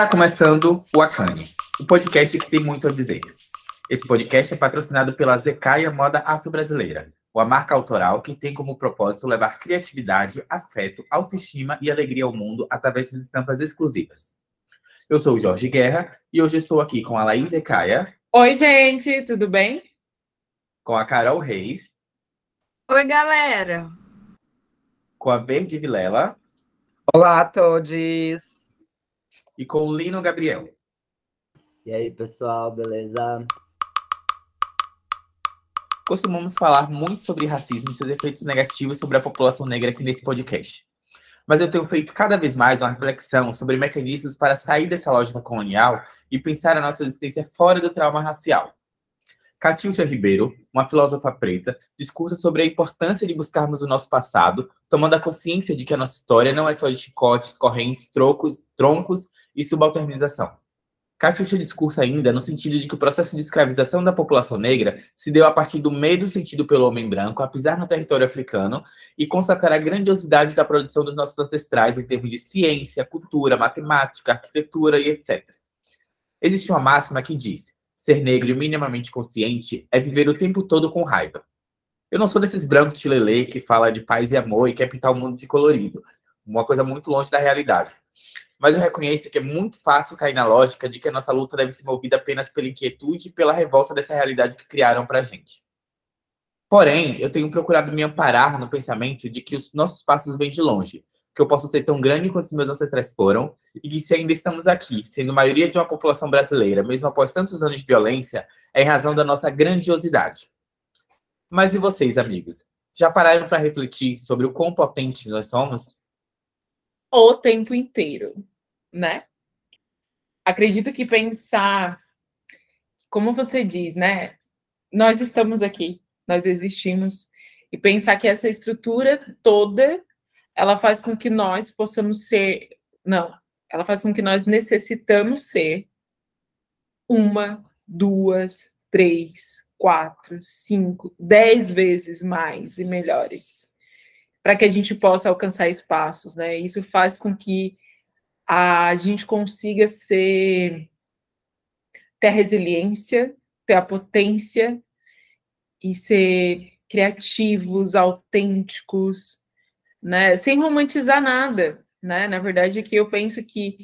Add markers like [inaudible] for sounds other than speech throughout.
Está começando o Akane, o podcast que tem muito a dizer. Esse podcast é patrocinado pela Zecaia Moda Afro-Brasileira, uma marca autoral que tem como propósito levar criatividade, afeto, autoestima e alegria ao mundo através de estampas exclusivas. Eu sou o Jorge Guerra e hoje estou aqui com a Laís Zecaia. Oi, gente, tudo bem? Com a Carol Reis. Oi, galera. Com a Verde Vilela. Olá a todos e com o Lino Gabriel. E aí, pessoal, beleza? Costumamos falar muito sobre racismo e seus efeitos negativos sobre a população negra aqui nesse podcast. Mas eu tenho feito cada vez mais uma reflexão sobre mecanismos para sair dessa lógica colonial e pensar a nossa existência fora do trauma racial. Catiúcia Ribeiro, uma filósofa preta, discursa sobre a importância de buscarmos o nosso passado, tomando a consciência de que a nossa história não é só de chicotes, correntes, trocos, troncos e subalternização. Catiúcia discursa ainda no sentido de que o processo de escravização da população negra se deu a partir do medo sentido pelo homem branco a pisar no território africano e constatar a grandiosidade da produção dos nossos ancestrais em termos de ciência, cultura, matemática, arquitetura e etc. Existe uma máxima que diz: ser negro e minimamente consciente é viver o tempo todo com raiva. Eu não sou desses brancos chilelê que fala de paz e amor e quer pintar o mundo de colorido. Uma coisa muito longe da realidade. Mas eu reconheço que é muito fácil cair na lógica de que a nossa luta deve ser movida apenas pela inquietude e pela revolta dessa realidade que criaram pra gente. Porém, eu tenho procurado me amparar no pensamento de que os nossos passos vêm de longe, que eu posso ser tão grande quanto os meus ancestrais foram, e que se ainda estamos aqui, sendo maioria de uma população brasileira, mesmo após tantos anos de violência, é em razão da nossa grandiosidade. Mas e vocês, amigos? Já pararam para refletir sobre o quão potentes nós somos? O tempo inteiro, né? Acredito que pensar, como você diz, né? Nós estamos aqui, nós existimos, e pensar que essa estrutura toda ela faz com que nós possamos ser. Não, ela faz com que nós necessitamos ser uma, duas, três, quatro, cinco, dez vezes mais e melhores para que a gente possa alcançar espaços, né? Isso faz com que a gente consiga ser ter a resiliência, ter a potência e ser criativos, autênticos, né? Sem romantizar nada, né? Na verdade, aqui eu penso que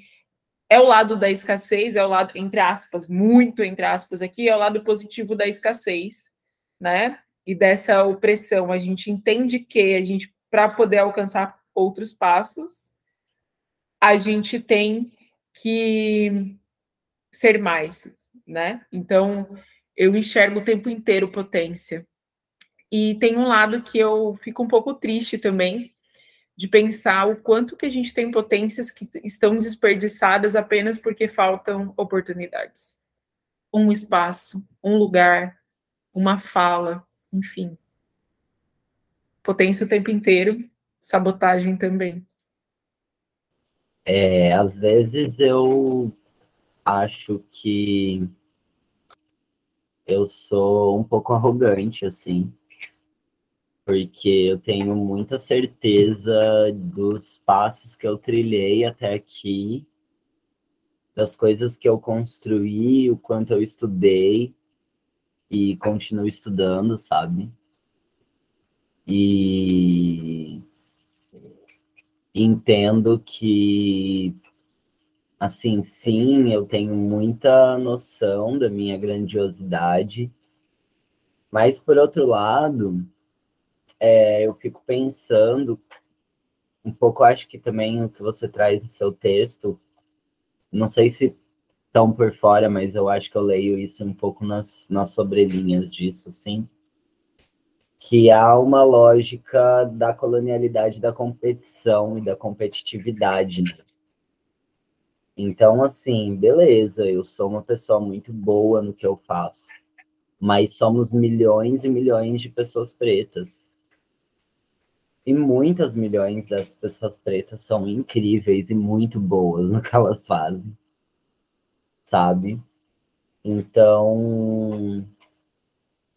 é o lado da escassez, é o lado, entre aspas, muito entre aspas aqui, é o lado positivo da escassez, né? E dessa opressão. A gente entende que a gente, para poder alcançar outros passos, a gente tem que ser mais, né? Então, eu enxergo o tempo inteiro potência. E tem um lado que eu fico um pouco triste também, de pensar o quanto que a gente tem potências que estão desperdiçadas apenas porque faltam oportunidades. Um espaço, um lugar, uma fala, enfim. Potência o tempo inteiro, sabotagem também. É, às vezes eu acho que eu sou um pouco arrogante, assim, porque eu tenho muita certeza dos passos que eu trilhei até aqui, das coisas que eu construí, o quanto eu estudei e continuo estudando, sabe? E entendo que, assim, sim, eu tenho muita noção da minha grandiosidade, mas, por outro lado, é, eu fico pensando um pouco, acho que também o que você traz no seu texto, não sei se tão por fora, mas eu acho que eu leio isso um pouco nas, nas sobrelinhas disso, sim, que há uma lógica da colonialidade da competição e da competitividade. Né? Então, assim, beleza, eu sou uma pessoa muito boa no que eu faço, mas somos milhões e milhões de pessoas pretas e muitas milhões dessas pessoas pretas são incríveis e muito boas no que elas fazem, sabe? Então,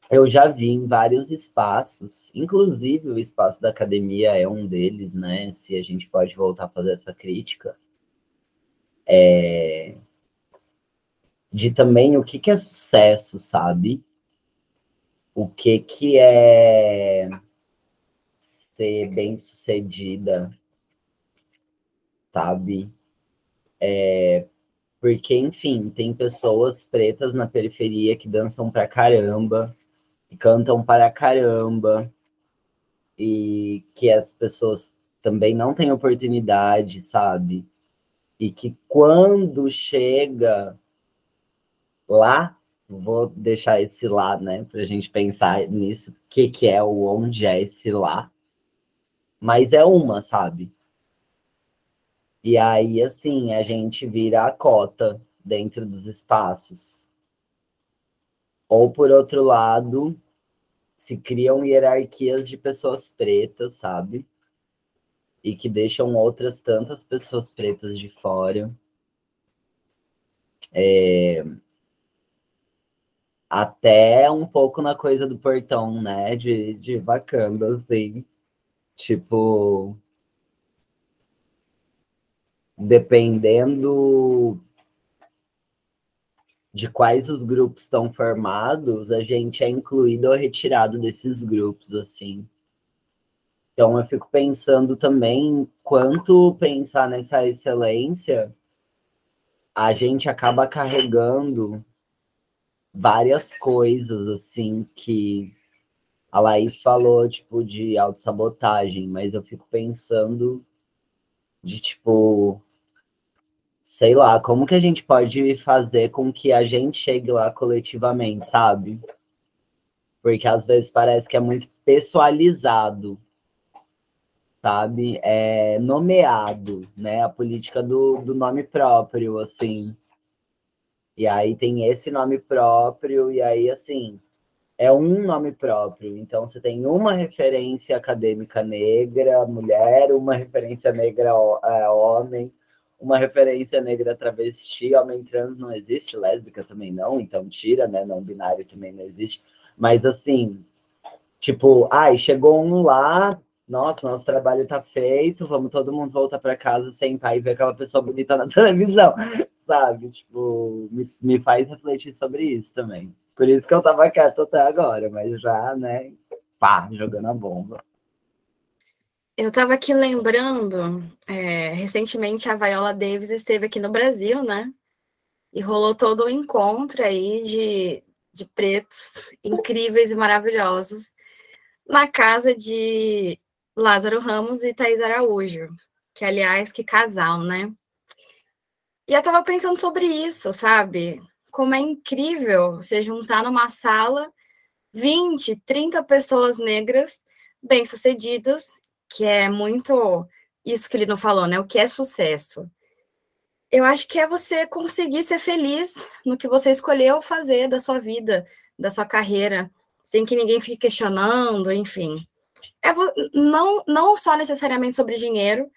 eu já vi em vários espaços, inclusive o espaço da academia é um deles, né? Se a gente pode voltar a fazer essa crítica. é, de também o que, que é sucesso, sabe? O que, que é ser bem sucedida, sabe? É, porque, enfim, tem pessoas pretas na periferia que dançam pra caramba, cantam para caramba, e que as pessoas também não têm oportunidade, sabe? E que quando chega lá, vou deixar esse lá, né, para a gente pensar nisso, o que, que é o onde é esse lá. Mas é uma, sabe? E aí, assim, a gente vira a cota dentro dos espaços. Ou, por outro lado, se criam hierarquias de pessoas pretas, sabe? E que deixam outras tantas pessoas pretas de fora. É... Até um pouco na coisa do portão, né? De, de Wakanda, assim. Tipo. Dependendo de quais os grupos estão formados, a gente é incluído ou retirado desses grupos, assim. Então eu fico pensando também quanto pensar nessa excelência, a gente acaba carregando várias coisas assim que a Laís falou, tipo, de autossabotagem, mas eu fico pensando de tipo sei lá, como que a gente pode fazer com que a gente chegue lá coletivamente, sabe? Porque às vezes parece que é muito pessoalizado, sabe? É nomeado, né? A política do, do nome próprio, assim. E aí tem esse nome próprio, e aí, assim, é um nome próprio. Então, você tem uma referência acadêmica negra, mulher, uma referência negra, é, homem, uma referência negra travesti, homem trans não existe, lésbica também não, então tira, né? Não binário também não existe. Mas assim, tipo, ai, chegou um lá, nossa, nosso trabalho tá feito, vamos todo mundo voltar para casa, sentar e ver aquela pessoa bonita na [laughs] televisão, sabe? Tipo, me, me faz refletir sobre isso também. Por isso que eu tava quieto até agora, mas já, né, pá, jogando a bomba. Eu estava aqui lembrando, é, recentemente a Viola Davis esteve aqui no Brasil, né? E rolou todo um encontro aí de, de pretos incríveis e maravilhosos na casa de Lázaro Ramos e Thaís Araújo, que, aliás, que casal, né? E eu estava pensando sobre isso, sabe? Como é incrível você juntar numa sala 20, 30 pessoas negras bem-sucedidas que é muito isso que ele não falou, né? O que é sucesso? Eu acho que é você conseguir ser feliz no que você escolheu fazer da sua vida, da sua carreira, sem que ninguém fique questionando, enfim. É não, não só necessariamente sobre dinheiro,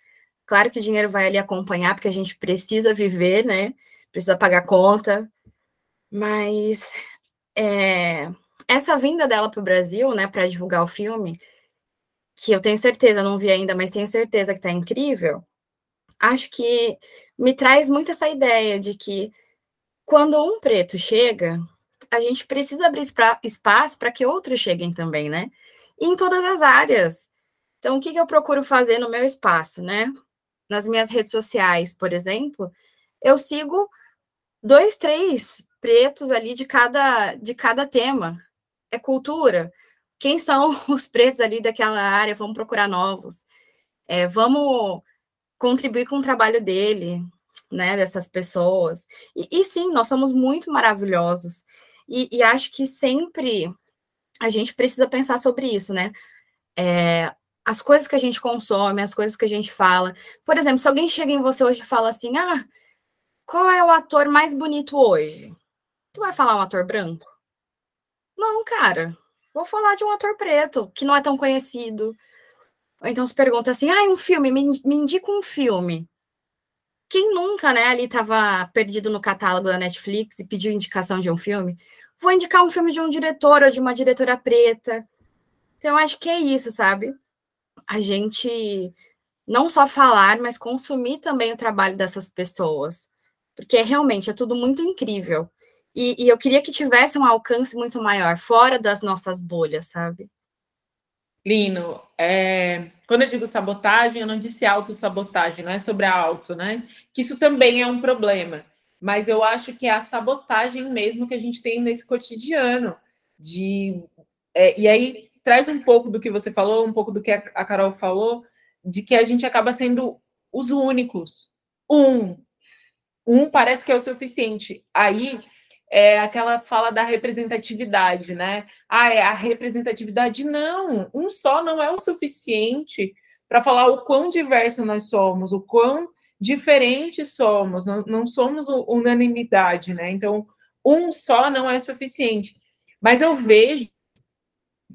claro que dinheiro vai ali acompanhar, porque a gente precisa viver, né? Precisa pagar conta, mas é, essa vinda dela para o Brasil, né, para divulgar o filme, que eu tenho certeza, não vi ainda, mas tenho certeza que está incrível, acho que me traz muito essa ideia de que quando um preto chega, a gente precisa abrir espaço para que outros cheguem também, né? E em todas as áreas. Então, o que, que eu procuro fazer no meu espaço, né? Nas minhas redes sociais, por exemplo, eu sigo dois, três pretos ali de cada, de cada tema. É cultura, quem são [laughs] os pretos ali daquela área, vamos procurar novos. É, vamos contribuir com o trabalho dele, né, dessas pessoas. E, e sim, nós somos muito maravilhosos. E, e, acho que sempre a gente precisa pensar sobre isso, né? É, as coisas que a gente consome, as coisas que a gente fala. Por exemplo, se alguém chega em você hoje e fala assim: ah, qual é o ator mais bonito hoje? Tu vai falar um ator branco? Não, cara. Vou falar de um ator preto, que não é tão conhecido. Ou então se pergunta assim, ah, um filme, me, me indica um filme. Quem nunca, né, ali estava perdido no catálogo da Netflix e pediu indicação de um filme? Vou indicar um filme de um diretor ou de uma diretora preta. Então, acho que é isso, sabe? A gente não só falar, mas consumir também o trabalho dessas pessoas. porque realmente é tudo muito incrível. E, e, eu queria que tivesse um alcance muito maior, fora das nossas bolhas, sabe? Lino, é, quando eu digo sabotagem, eu não disse autossabotagem, não é sobre a auto, né? Que isso também é um problema. Mas eu acho que é a sabotagem mesmo que a gente tem nesse cotidiano. De, é, e aí traz um pouco do que você falou, um pouco do que a, Carol falou, de que a gente acaba sendo os únicos. Um. Um parece que é o suficiente. Aí é aquela fala da representatividade, né? Ah, é a representatividade. Não, um só não é o suficiente para falar o quão diverso nós somos, o quão diferentes somos, não, não somos unanimidade, né? Então, um só não é suficiente. Mas eu vejo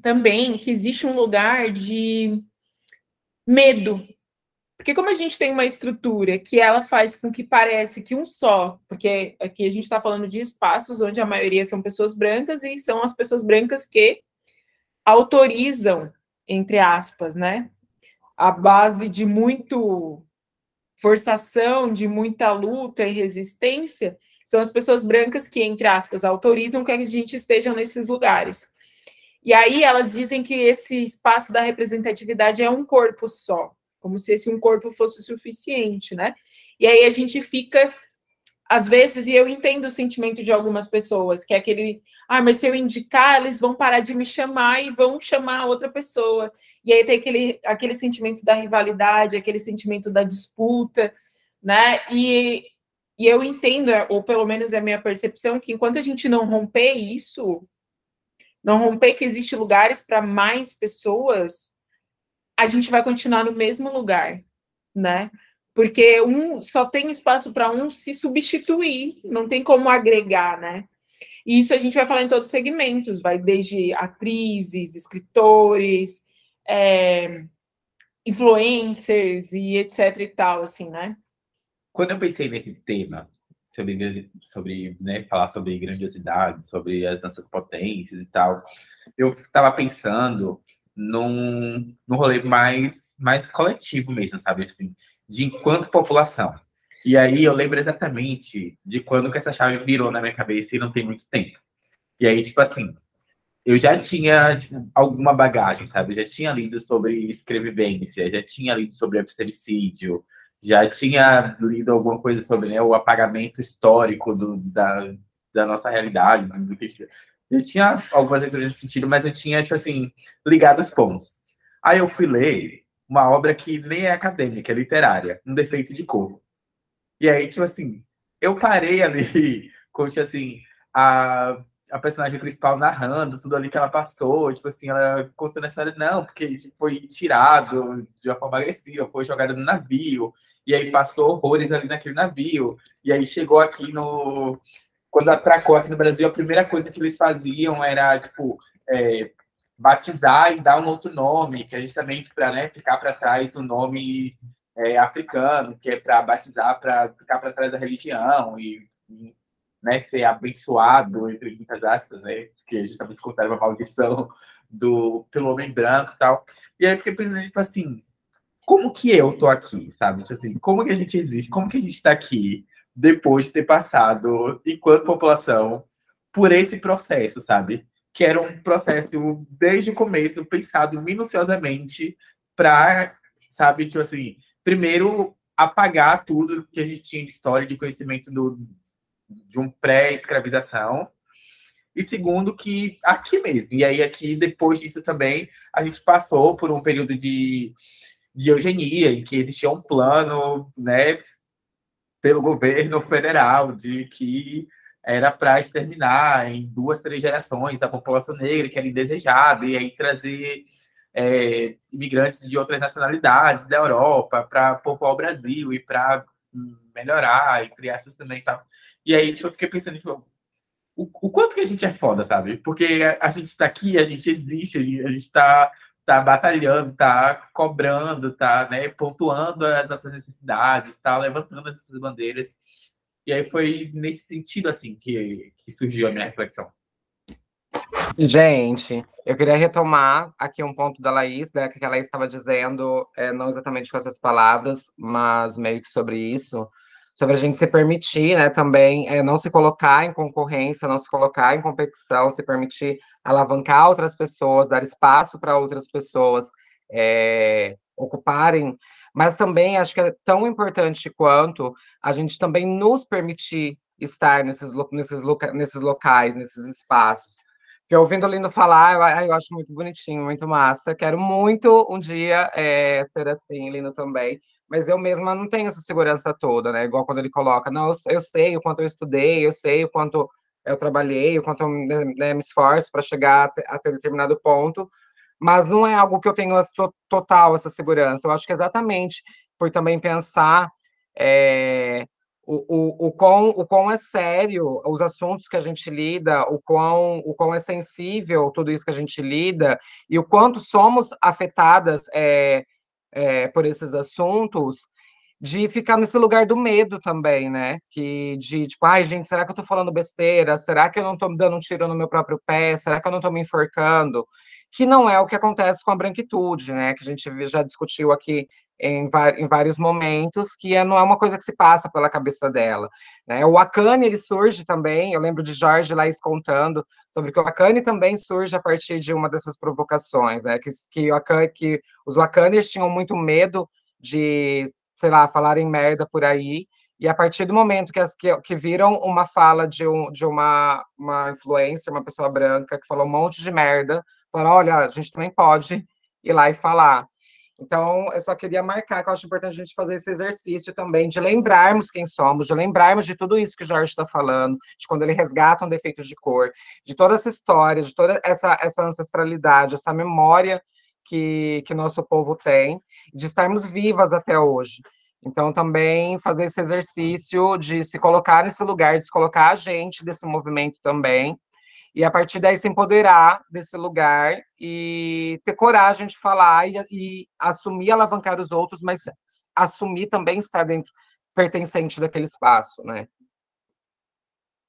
também que existe um lugar de medo porque como a gente tem uma estrutura que ela faz com que parece que um só, porque aqui a gente está falando de espaços onde a maioria são pessoas brancas e são as pessoas brancas que autorizam, entre aspas, né? A base de muito forçação, de muita luta e resistência, são as pessoas brancas que, entre aspas, autorizam que a gente esteja nesses lugares. E aí elas dizem que esse espaço da representatividade é um corpo só como se esse um corpo fosse suficiente, né? E aí a gente fica, às vezes, e eu entendo o sentimento de algumas pessoas, que é aquele, ah, mas se eu indicar, eles vão parar de me chamar e vão chamar outra pessoa. E aí tem aquele, aquele sentimento da rivalidade, aquele sentimento da disputa, né? E, e eu entendo, ou pelo menos é a minha percepção, que enquanto a gente não romper isso, não romper que existem lugares para mais pessoas, a gente vai continuar no mesmo lugar, né? Porque um só tem espaço para um se substituir, não tem como agregar, né? E isso a gente vai falar em todos os segmentos, vai desde atrizes, escritores, é, influencers e etc e tal, assim, né? Quando eu pensei nesse tema, sobre, sobre né, falar sobre grandiosidade, sobre as nossas potências e tal, eu estava pensando num, num rolê mais, mais coletivo mesmo, sabe? Assim, de enquanto população. E aí eu lembro exatamente de quando que essa chave virou na minha cabeça e não tem muito tempo. E aí, tipo assim, eu já tinha tipo, alguma bagagem, sabe? Eu já tinha lido sobre escrevivência, já tinha lido sobre abstericídio, já tinha lido alguma coisa sobre né, o apagamento histórico do, da, da nossa realidade, do que eu tinha algumas leituras nesse sentido, mas eu tinha, tipo assim, ligado os pontos. Aí eu fui ler uma obra que nem é acadêmica, é literária, Um Defeito de Cor. E aí, tipo assim, eu parei ali [laughs] com, tipo assim, a, a personagem principal narrando tudo ali que ela passou, tipo assim, ela contando a história, não, porque foi tirado de uma forma agressiva, foi jogado no navio, e aí passou horrores ali naquele navio, e aí chegou aqui no, quando atracou aqui no Brasil, a primeira coisa que eles faziam era, tipo, é, batizar e dar um outro nome, que é justamente para né, ficar para trás o nome é, africano, que é para batizar, para ficar para trás da religião e, e né, ser abençoado, entre muitas aspas, né, que justamente contaram a maldição do, pelo homem branco e tal. E aí fiquei pensando, tipo assim, como que eu tô aqui, sabe? Tipo assim, como que a gente existe? Como que a gente está aqui? Depois de ter passado, enquanto população, por esse processo, sabe? Que era um processo, desde o começo, pensado minuciosamente para, sabe, tipo assim, primeiro apagar tudo que a gente tinha de história, de conhecimento do, de um pré-escravização, e segundo que aqui mesmo, e aí aqui, depois disso também, a gente passou por um período de, de eugenia, em que existia um plano, né, pelo governo federal de que era para exterminar em duas, três gerações a população negra que era indesejada e aí trazer é, imigrantes de outras nacionalidades da Europa para povoar o Brasil e para melhorar e criar essas também e tal. E aí tipo, eu fiquei pensando, tipo, o, o, quanto que a gente é foda, sabe? Porque a, a gente está aqui, a gente existe, a gente está tá batalhando, tá cobrando, tá né, pontuando as nossas necessidades, tá levantando essas bandeiras. E aí foi nesse sentido assim que, que surgiu a minha reflexão. Gente, eu queria retomar aqui um ponto da Laís, né, que a Laís estava dizendo, é, não exatamente com essas palavras, mas meio que sobre isso, sobre a gente se permitir, né, também é, não se colocar em concorrência, não se colocar em competição, se permitir alavancar outras pessoas, dar espaço para outras pessoas é, ocuparem, mas também acho que é tão importante quanto a gente também nos permitir estar nesses, nesses, loca, nesses locais, nesses espaços. Porque ouvindo o Lindo falar, eu, eu, acho muito bonitinho, muito massa. Quero muito um dia é, ser assim, Lindo também. Mas eu mesma não tenho essa segurança toda, né? Igual quando ele coloca, não, eu, eu sei o quanto eu estudei, eu sei o quanto eu trabalhei, o quanto eu né, né me esforço para chegar até, até determinado ponto, mas não é algo que eu tenho total essa segurança. Eu acho que exatamente por também pensar é, o, o, o, quão, o quão é sério os assuntos que a gente lida, o quão, o quão é sensível tudo isso que a gente lida, e o quanto somos afetadas é, é, por esses assuntos, de ficar nesse lugar do medo também, né? Que de tipo, ai, gente, será que eu tô falando besteira? Será que eu não tô dando um tiro no meu próprio pé? Será que eu não tô me enforcando? Que não é o que acontece com a branquitude, né? Que a gente já discutiu aqui em, em, vários momentos, que é, não é uma coisa que se passa pela cabeça dela. Né? O Akane, ele surge também, eu lembro de Jorge Laís contando sobre que o Akane também surge a partir de uma dessas provocações, né? que, que, Akane, que os Wakanes tinham muito medo de, sei lá, falarem merda por aí, e a partir do momento que, as, que, que viram uma fala de, um, de uma, uma influencer, uma pessoa branca, que falou um monte de merda, falaram, olha, a gente também pode ir lá e falar. Então, eu só queria marcar que eu acho importante a gente fazer esse exercício também, de lembrarmos quem somos, de lembrarmos de tudo isso que o Jorge está falando, de quando ele resgata um defeito de cor, de toda essa história, de toda essa, essa ancestralidade, essa memória que, que nosso povo tem, de estarmos vivas até hoje. Então, também fazer esse exercício de se colocar nesse lugar, de se colocar a gente desse movimento também, e a partir daí se empoderar desse lugar e ter coragem de falar e, e assumir alavancar os outros, mas assumir também estar dentro, pertencente daquele espaço, né?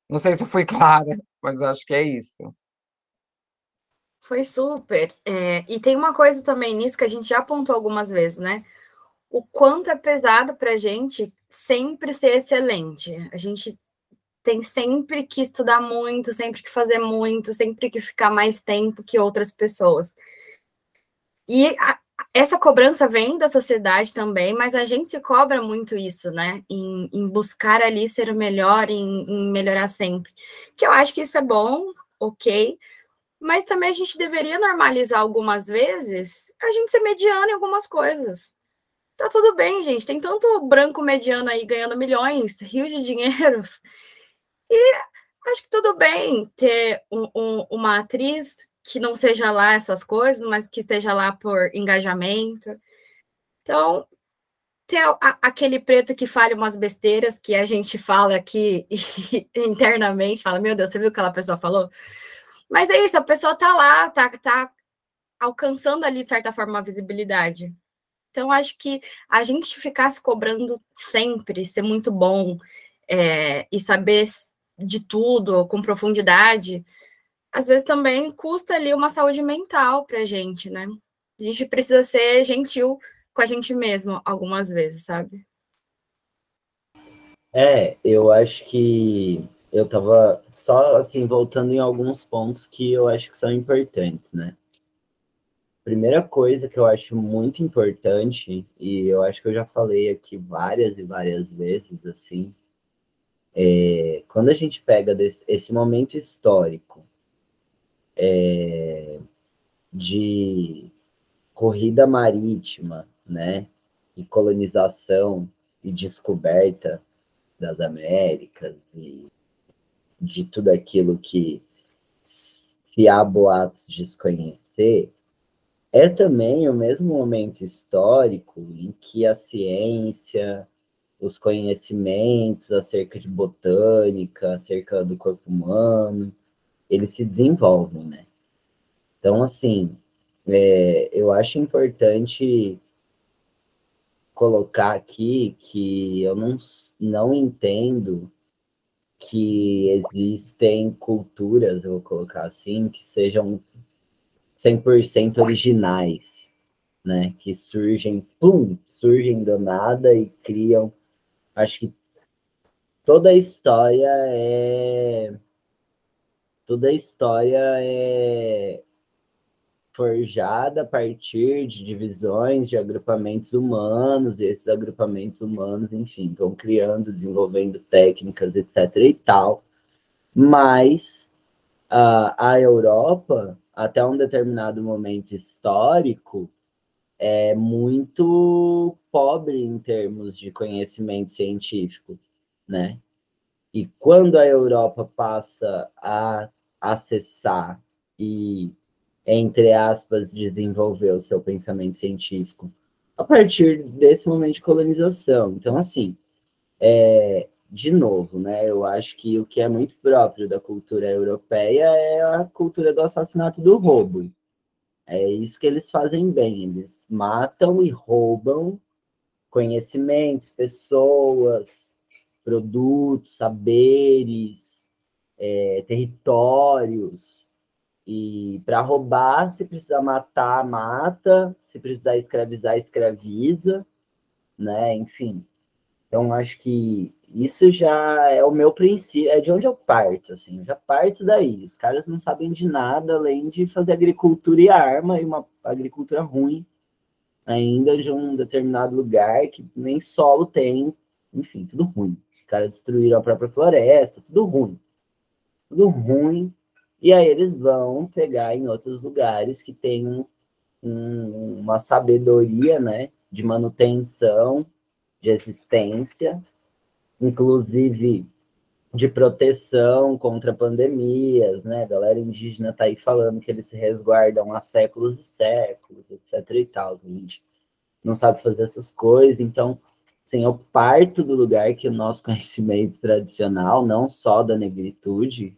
Não sei se fui clara, [laughs] mas acho que é isso. Foi super. É, e tem uma coisa também nisso que a gente já apontou algumas vezes, né? O quanto é pesado para a gente sempre ser excelente. A gente tem sempre que estudar muito, sempre que fazer muito, sempre que ficar mais tempo que outras pessoas. E a, essa cobrança vem da sociedade também, mas a gente se cobra muito isso, né? Em, em buscar ali ser o melhor, em, em, melhorar sempre. Que eu acho que isso é bom, ok, mas também a gente deveria normalizar algumas vezes a gente ser mediano em algumas coisas. Tá tudo bem, gente. Tem tanto branco mediano aí ganhando milhões, rios de dinheiros. E acho que tudo bem ter um, um, uma atriz que não seja lá essas coisas, mas que esteja lá por engajamento. Então, ter a, aquele preto que fale umas besteiras que a gente fala aqui [laughs] internamente, fala, meu Deus, você viu o que aquela pessoa falou? Mas é isso, a pessoa tá lá, tá, tá alcançando ali, de certa forma, uma visibilidade. Então, acho que a gente ficar se cobrando sempre, ser muito bom é, e saber de tudo, com profundidade, às vezes também custa ali uma saúde mental para a gente, né? A gente precisa ser gentil com a gente mesmo algumas vezes, sabe? É, eu acho que eu tava só assim voltando em alguns pontos que eu acho que são importantes, né? Primeira coisa que eu acho muito importante, e eu acho que eu já falei aqui várias e várias vezes, assim, é, quando a gente pega desse, esse momento histórico é, de corrida marítima, né, e colonização e descoberta das Américas e de tudo aquilo que se há boatos desconhecer, é também o mesmo momento histórico em que a ciência, os conhecimentos acerca de botânica, acerca do corpo humano, eles se desenvolvem, né? Então, assim, é, eu acho importante colocar aqui que eu não, não entendo que existem culturas, eu vou colocar assim, que sejam 100% originais, né? Que surgem, pum, surgem do nada e criam acho que toda a história é toda a história é forjada a partir de divisões de agrupamentos humanos, e esses agrupamentos humanos, enfim, vão criando, desenvolvendo técnicas, etc. e tal. Mas a, a Europa, até um determinado momento histórico, é muito pobre em termos de conhecimento científico, né? E quando a Europa passa a acessar e, entre aspas, desenvolver o seu pensamento científico a partir desse momento de colonização. Então, assim, é, de novo, né? Eu acho que o que é muito próprio da cultura europeia é a cultura do assassinato do roubo. É isso que eles fazem bem. Eles matam e roubam conhecimentos, pessoas, produtos, saberes, é, territórios. E para roubar, se precisar matar, mata. Se precisar escravizar, escraviza, né? Enfim. Então, acho que isso já é o meu princípio, é de onde eu parto, assim, eu já parto daí. Os caras não sabem de nada além de fazer agricultura e arma, e uma agricultura ruim, ainda de um determinado lugar que nem solo tem, enfim, tudo ruim. Os caras destruíram a própria floresta, tudo ruim. Tudo ruim. E aí eles vão pegar em outros lugares que tem um, um, uma sabedoria, né, de manutenção, de existência, inclusive de proteção contra pandemias, né? A galera indígena tá aí falando que eles se resguardam há séculos e séculos, etc e tal. A gente não sabe fazer essas coisas, então, assim, eu parto do lugar que o nosso [laughs] conhecimento tradicional, não só da negritude,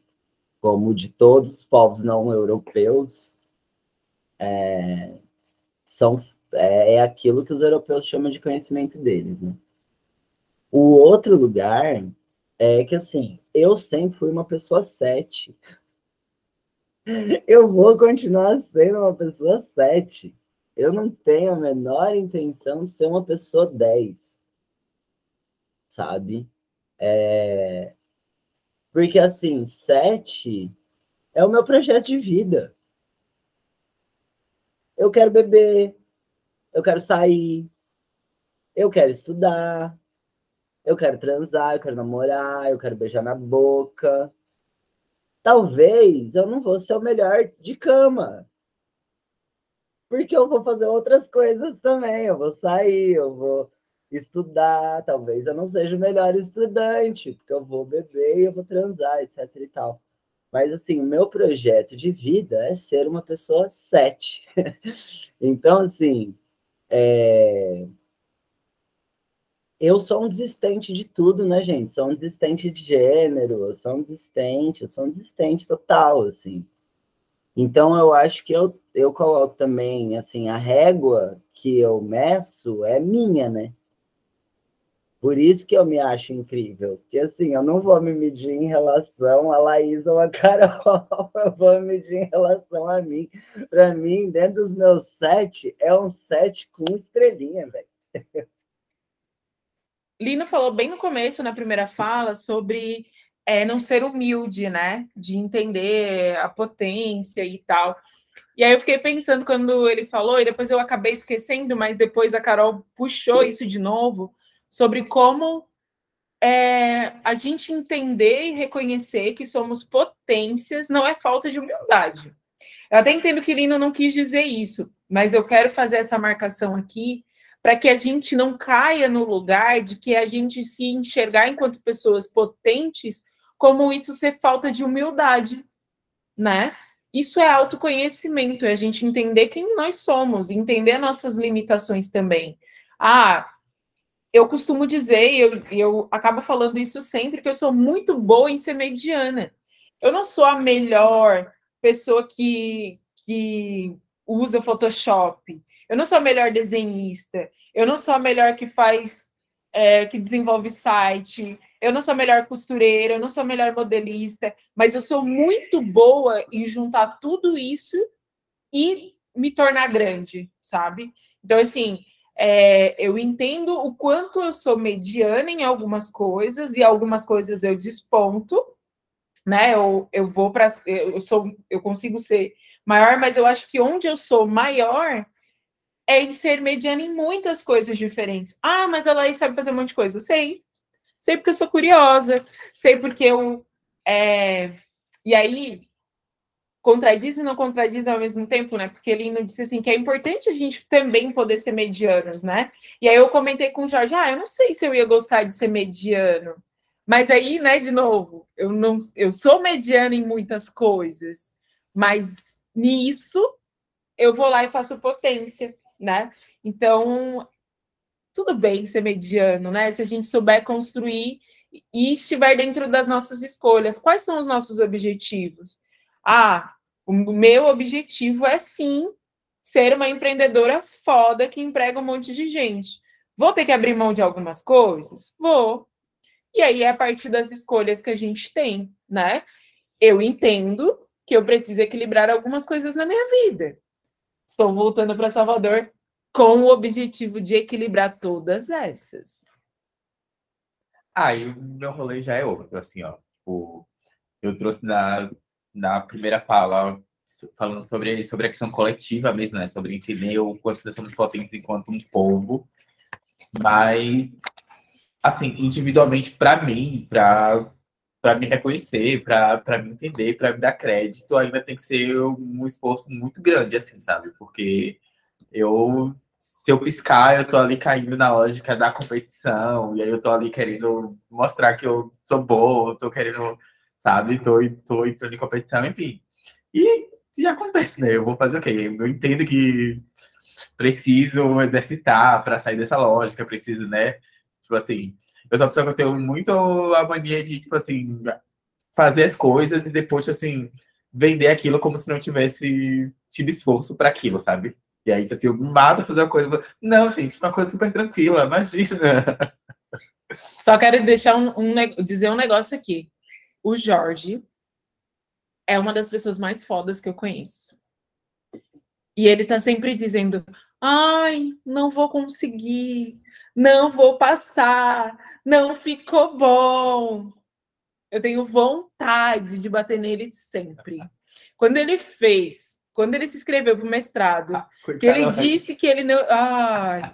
como de todos os povos não europeus, é, são, é, é aquilo que os europeus chamam de conhecimento deles, né? O outro lugar é que, assim, eu sempre fui uma pessoa sete. Eu vou continuar sendo uma pessoa sete. Eu não tenho a menor intenção de ser uma pessoa dez. Sabe? É... Porque, assim, sete é o meu projeto de vida. Eu quero beber, eu quero sair, eu quero estudar, eu quero transar, eu quero namorar, eu quero beijar na boca. Talvez eu não vou ser o melhor de cama. Porque eu vou fazer outras coisas também. Eu vou sair, eu vou estudar. Talvez eu não seja o melhor estudante, porque eu vou beber e eu vou transar, etc e tal. Mas, assim, o meu projeto de vida é ser uma pessoa sete. [laughs] então, assim, é eu sou um desistente de tudo, né, gente? Sou um desistente de gênero, sou um desistente, eu sou um desistente total, assim. Então, eu acho que eu, eu coloco também, assim, a régua que eu meço é minha, né? Por isso que eu me acho incrível. Porque, assim, eu não vou me medir em relação a Laís ou a [laughs] Carol, eu vou me medir em relação a mim. Para mim, dentro dos meus sete, é um sete com estrelinha, velho. [laughs] Lino falou bem no começo, na primeira fala, sobre é, não ser humilde, né? De entender a potência e tal. E aí eu fiquei pensando quando ele falou, e depois eu acabei esquecendo, mas depois a Carol puxou isso de novo, sobre como é, a gente entender e reconhecer que somos potências não é falta de humildade. Eu até entendo que Lino não quis dizer isso, mas eu quero fazer essa marcação aqui para que a gente não caia no lugar de que a gente se enxergar enquanto pessoas potentes como isso ser falta de humildade, né? Isso é autoconhecimento, é a gente entender quem nós somos, entender nossas limitações também. Ah, eu costumo dizer, e eu, eu acabo falando isso sempre, que eu sou muito boa em ser mediana. Eu não sou a melhor pessoa que, que usa Photoshop. Eu não sou a melhor desenhista, eu não sou a melhor que faz, é, que desenvolve site, eu não sou a melhor costureira, eu não sou a melhor modelista, mas eu sou muito boa em juntar tudo isso e me tornar grande, sabe? Então, assim, É, eu entendo o quanto eu sou mediana em algumas coisas e algumas coisas eu desponto, né? Eu, eu vou para eu sou eu consigo ser maior, mas eu acho que onde eu sou maior é em ser mediana em muitas coisas diferentes. Ah, mas ela aí sabe fazer um monte de coisa. Sei. Sei porque eu sou curiosa, sei porque eu é... e aí contradiz e não contradiz ao mesmo tempo, né? Porque ele não disse assim que é importante a gente também poder ser medianos, né? E aí eu comentei com o Jorge, ah, eu não sei se eu ia gostar de ser mediano. Mas aí, né, de novo, eu não eu sou mediano em muitas coisas, mas nisso eu vou lá e faço potência, né? Então, tudo bem ser mediano, né? Se a gente souber construir e estiver dentro das nossas escolhas. Quais são os nossos objetivos? Ah, o meu objetivo é sim ser uma empreendedora foda que emprega um monte de gente. Vou ter que abrir mão de algumas coisas? Vou. E aí é a partir das escolhas que a gente tem, né? Eu entendo que eu preciso equilibrar algumas coisas na minha vida. Estou voltando para Salvador com o objetivo de equilibrar todas essas. Ah, e o meu rolê já é outro, assim, ó. Tipo, eu trouxe na, na primeira fala, falando sobre, sobre a questão coletiva mesmo, né? Sobre entender o quanto nós somos potentes enquanto um povo. Mas, assim, individualmente, para mim, para para me reconhecer, para me entender, para me dar crédito, ainda tem que ser um esforço muito grande, assim, sabe? Porque eu, se eu piscar, eu tô ali caindo na lógica da competição, e aí eu tô ali querendo mostrar que eu sou bom, eu tô querendo sabe? Tô, tô entrando em competição, enfim. E, e acontece, né? Eu vou fazer o quê? Eu entendo que preciso exercitar para sair dessa lógica, preciso, né? Tipo assim, eu sou uma pessoa que eu tenho muito a mania de, tipo assim, fazer as coisas e depois, tipo assim, vender aquilo como se não tivesse tido esforço para aquilo, sabe? E aí, assim, eu mato fazer uma coisa. Não, gente, uma coisa super tranquila, imagina. [laughs] Só quero deixar um, um dizer um negócio aqui o Jorge é uma das pessoas mais fodas que eu conheço. E ele tá sempre dizendo: ai, não vou conseguir, não vou passar, não ficou bom. Eu tenho vontade de bater nele sempre. [laughs] Quando ele fez, quando ele se inscreveu para o mestrado, ah, que ele disse que ele não. Ai,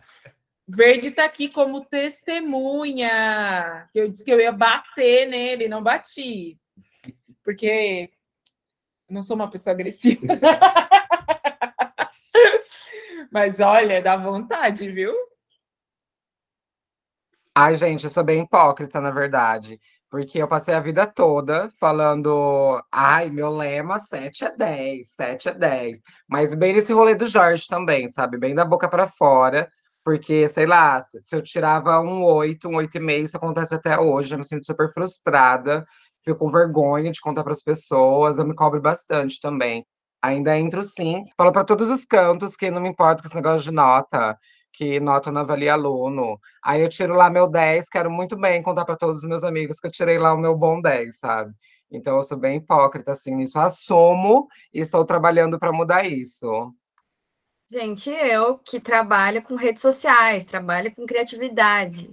Verde está aqui como testemunha. Que eu disse que eu ia bater nele, não bati. Porque eu não sou uma pessoa agressiva. [laughs] Mas olha, dá vontade, viu? Ai, gente, eu sou bem hipócrita, na verdade. Porque eu passei a vida toda falando, ai, meu lema 7 é 10, 7 é 10. Mas bem nesse rolê do Jorge também, sabe? Bem da boca para fora porque, sei lá, se eu tirava um 8, um 8,5, isso acontece até hoje, eu me sinto super frustrada, fico com vergonha de contar para as pessoas, eu me cobro bastante também. Ainda entro sim, falo para todos os cantos que não me importa com esse negócio de nota, que nota não avalia aluno. Aí eu tiro lá meu 10, quero muito bem contar para todos os meus amigos que eu tirei lá o meu bom 10, sabe? Então eu sou bem hipócrita assim nisso, assumo e estou trabalhando para mudar isso. Gente, eu que trabalho com redes sociais, trabalho com criatividade.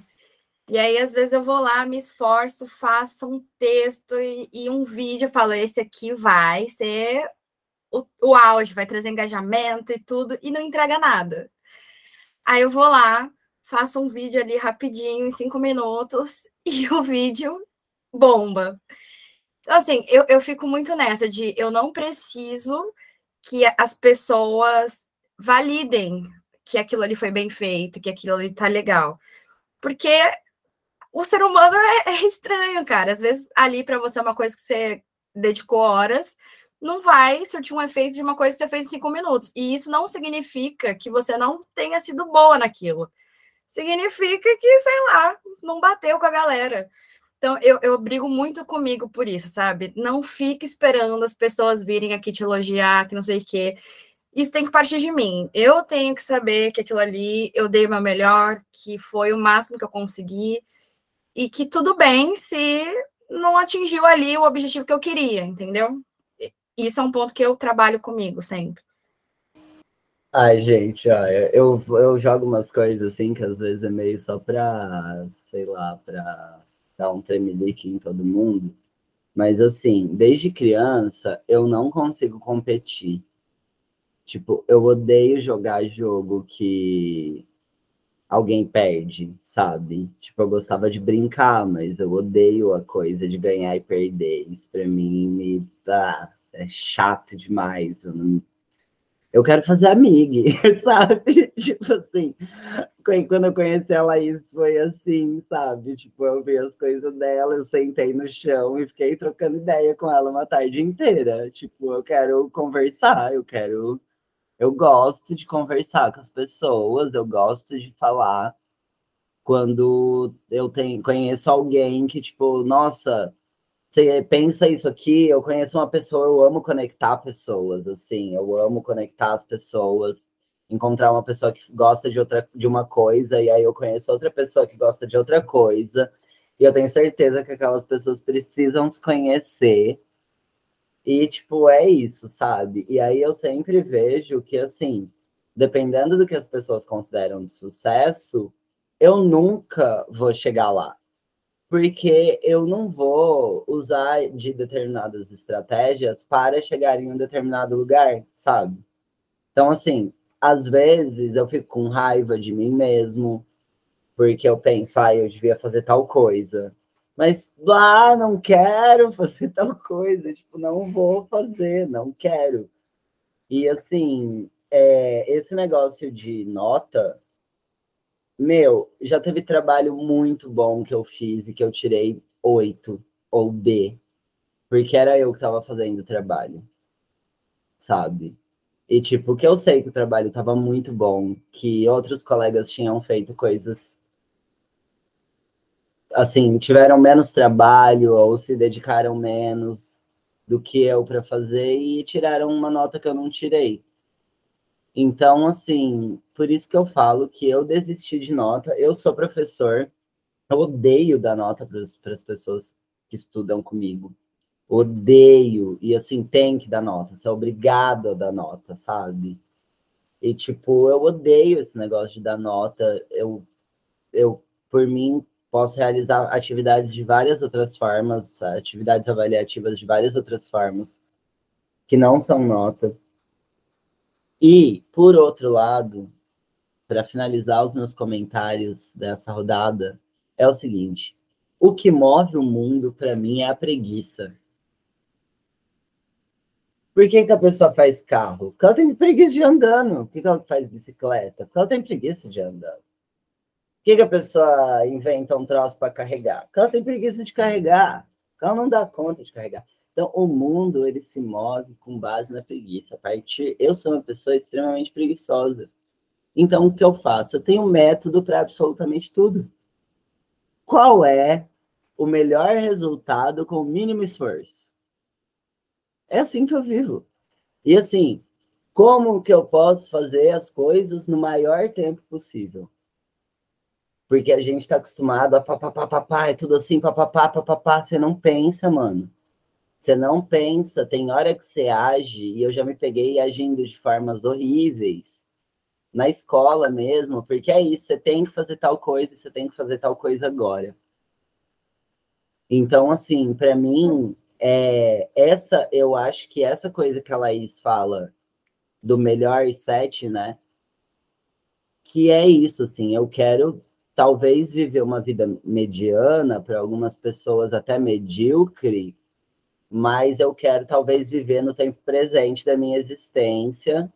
E aí, às vezes, eu vou lá, me esforço, faço um texto e, e um vídeo, falo, esse aqui vai ser o, o auge, vai trazer engajamento e tudo, e não entrega nada. Aí eu vou lá, faço um vídeo ali rapidinho, em cinco minutos, [laughs] e o vídeo bomba. Então, assim, eu, eu fico muito nessa de eu não preciso que as pessoas validem que aquilo ali foi bem feito, que aquilo ali tá legal. Porque o ser humano é, é estranho, cara. Às vezes, ali para você é uma coisa que você dedicou horas, não vai surtir um efeito de uma coisa que você fez em cinco minutos. E isso não significa que você não tenha sido boa naquilo. Significa que, sei lá, não bateu com a galera. Então, eu, eu brigo muito comigo por isso, sabe? Não fique esperando as pessoas virem aqui te elogiar, que não sei o quê isso tem que partir de mim. Eu tenho que saber que aquilo ali eu dei o meu melhor, que foi o máximo que eu consegui, e que tudo bem se não atingiu ali o objetivo que eu queria, entendeu? Isso é um ponto que eu trabalho comigo sempre. Ai, gente, ó, eu, eu jogo umas coisas assim que às vezes é meio só pra, sei lá, pra dar um tremelique em todo mundo. Mas assim, desde criança eu não consigo competir. Tipo, eu odeio jogar jogo que alguém perde, sabe? Tipo, eu gostava de brincar, mas eu odeio a coisa de ganhar e perder. Isso pra mim me ah, é chato demais. Eu, não... eu quero fazer amiga, [laughs] sabe? Tipo assim, quando eu conheci a Laís foi assim, sabe? Tipo, eu vi as coisas dela, eu sentei no chão e fiquei trocando ideia com ela uma tarde inteira. Tipo, eu quero conversar, eu quero eu gosto de conversar com as pessoas, eu gosto de falar quando eu tenho, conheço alguém que, tipo, nossa, você pensa isso aqui, eu conheço uma pessoa, eu amo conectar pessoas, assim, eu amo conectar as pessoas, encontrar uma pessoa que gosta de outra de uma coisa, e aí eu conheço outra pessoa que gosta de outra coisa, e eu tenho certeza que aquelas pessoas precisam se conhecer e, tipo, é isso, sabe? E aí eu sempre vejo que, assim, dependendo do que as pessoas consideram de sucesso, eu nunca vou chegar lá. Porque eu não vou usar de determinadas estratégias para chegar em um determinado lugar, sabe? Então, assim, às vezes eu fico com raiva de mim mesmo, porque eu penso, ah, eu devia fazer tal coisa mas lá ah, não quero fazer [laughs] tal coisa, tipo, não vou fazer, não quero. E assim, é, esse negócio de nota, meu, já teve trabalho muito bom que eu fiz e que eu tirei oito ou B, porque era eu que estava fazendo o trabalho, sabe? E tipo, que eu sei que o trabalho estava muito bom, que outros colegas tinham feito coisas assim, tiveram menos trabalho ou se dedicaram menos do que eu para fazer e tiraram uma nota que eu não tirei. Então, assim, por isso que eu falo que eu desisti de nota. Eu sou professor, eu odeio dar nota para as pessoas que estudam comigo. Odeio. E, assim, tem que dar nota. Você é obrigado a dar nota, sabe? E, tipo, eu odeio esse negócio de dar nota. Eu, eu por mim, posso realizar atividades de várias outras formas, atividades avaliativas de várias outras formas, que não são nota. E, por outro lado, para finalizar os meus comentários dessa rodada, é o seguinte: o que move o mundo para mim é a preguiça. Por que, que, a pessoa faz carro? Porque ela tem preguiça de andando. Por que, que ela faz bicicleta? Porque ela tem preguiça de andando que, que a pessoa inventa um troço para carregar? Porque ela tem preguiça de carregar, ela não dá conta de carregar. Então, o mundo ele se move com base na preguiça. A partir, eu sou uma pessoa extremamente preguiçosa. Então, o que eu faço? Eu tenho um método para absolutamente tudo. Qual é o melhor resultado com o mínimo esforço? É assim que eu vivo. E assim, como que eu posso fazer as coisas no maior tempo possível? Porque a gente tá acostumado a papapá, papá, é tudo assim, papapá, papapá, você não pensa, mano. Você não pensa, tem hora que você age, e eu já me peguei agindo de formas horríveis, na escola mesmo, porque é isso, você tem que fazer tal coisa, você tem que fazer tal coisa agora. Então, assim, para mim, é, essa, eu acho que essa coisa que a Laís fala do melhor set, né? Que é isso, assim, eu quero talvez viver uma vida mediana, para algumas pessoas até medíocre, mas eu quero talvez viver no tempo presente da minha existência,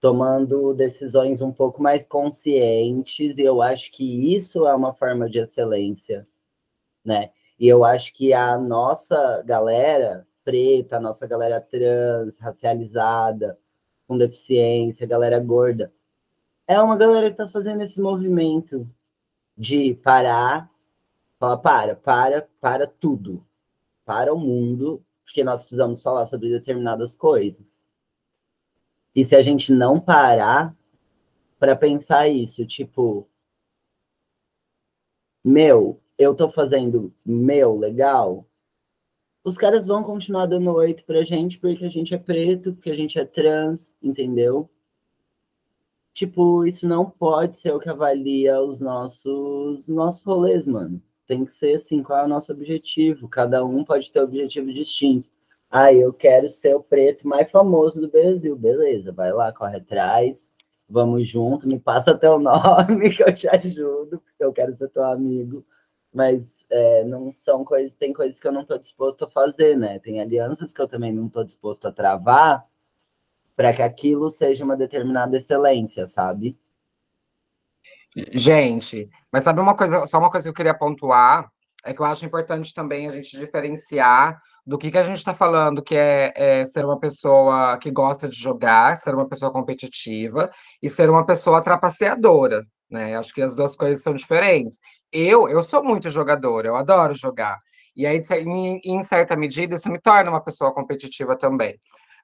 tomando decisões um pouco mais conscientes, e eu acho que isso é uma forma de excelência, né? E eu acho que a nossa galera preta, a nossa galera trans, racializada, com deficiência, galera gorda, é uma galera que está fazendo esse movimento de parar, falar, para, para, para tudo, para o mundo, porque nós precisamos falar sobre determinadas coisas. E se a gente não parar para pensar isso, tipo, meu, eu tô fazendo meu legal, os caras vão continuar dando oito pra gente porque a gente é preto, porque a gente é trans, entendeu? tipo, isso não pode ser o que avalia os nossos, nossos rolês, mano. Tem que ser assim, qual é o nosso objetivo? Cada um pode ter um objetivo distinto. Ah, eu quero ser o preto mais famoso do Brasil. Beleza, vai lá, corre atrás, vamos junto, me passa teu [laughs] nome que eu te ajudo, porque eu quero ser teu amigo. Mas é, não são coisas, tem coisas que eu não estou disposto a fazer, né? Tem alianças que eu também não estou disposto a travar para que aquilo seja uma determinada excelência, sabe? Gente, mas sabe uma coisa, só uma coisa que eu queria pontuar, é que eu acho importante também a gente diferenciar do que, que a gente está falando, que é, é, ser uma pessoa que gosta de jogar, ser uma pessoa competitiva e ser uma pessoa trapaceadora, né? Acho que as duas coisas são diferentes. Eu, eu sou muito jogador, eu adoro jogar. E aí, em certa medida, isso me torna uma pessoa competitiva também.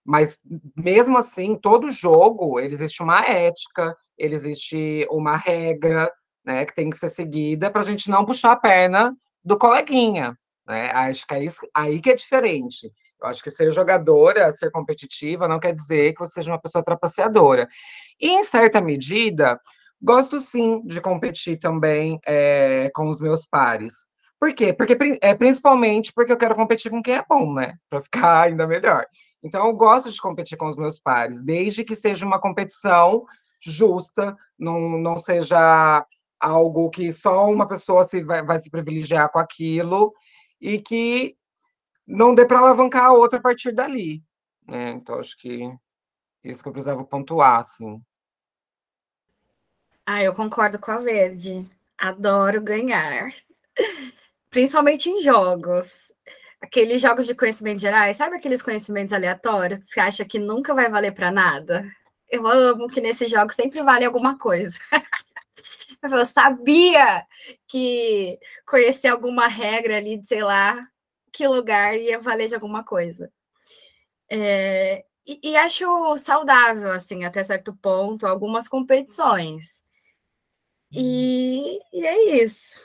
Mas mesmo assim, todo jogo ele existe uma ética, ele existe uma regra, né, que tem que ser seguida para a gente não puxar a perna do coleguinha, né? Acho que é isso, aí que é diferente. Eu acho que ser jogadora, ser competitiva, não quer dizer que você seja uma pessoa trapaceadora. E em certa medida, gosto sim de competir também é, com os meus pares. Por quê? Porque é principalmente porque eu quero competir com quem é bom, né? Para ficar [laughs] ainda melhor. Então, eu gosto de competir com os meus pares, desde que seja uma competição justa, não, não seja algo que só uma pessoa se vai, vai se privilegiar com aquilo e que não dê para alavancar a outra a partir dali. Né? Então, acho que isso que eu precisava pontuar, assim. Ah, eu concordo com a Verde. Adoro ganhar [laughs] principalmente em jogos. Aqueles jogos de conhecimentos gerais, sabe aqueles conhecimentos aleatórios que você acha que nunca vai valer para nada? Eu amo que nesses jogos sempre vale alguma coisa. [laughs] Eu sabia que conhecer alguma regra ali de sei lá que lugar ia valer de alguma coisa. É, e, e, acho saudável, assim, até certo ponto, algumas competições. E, e é isso.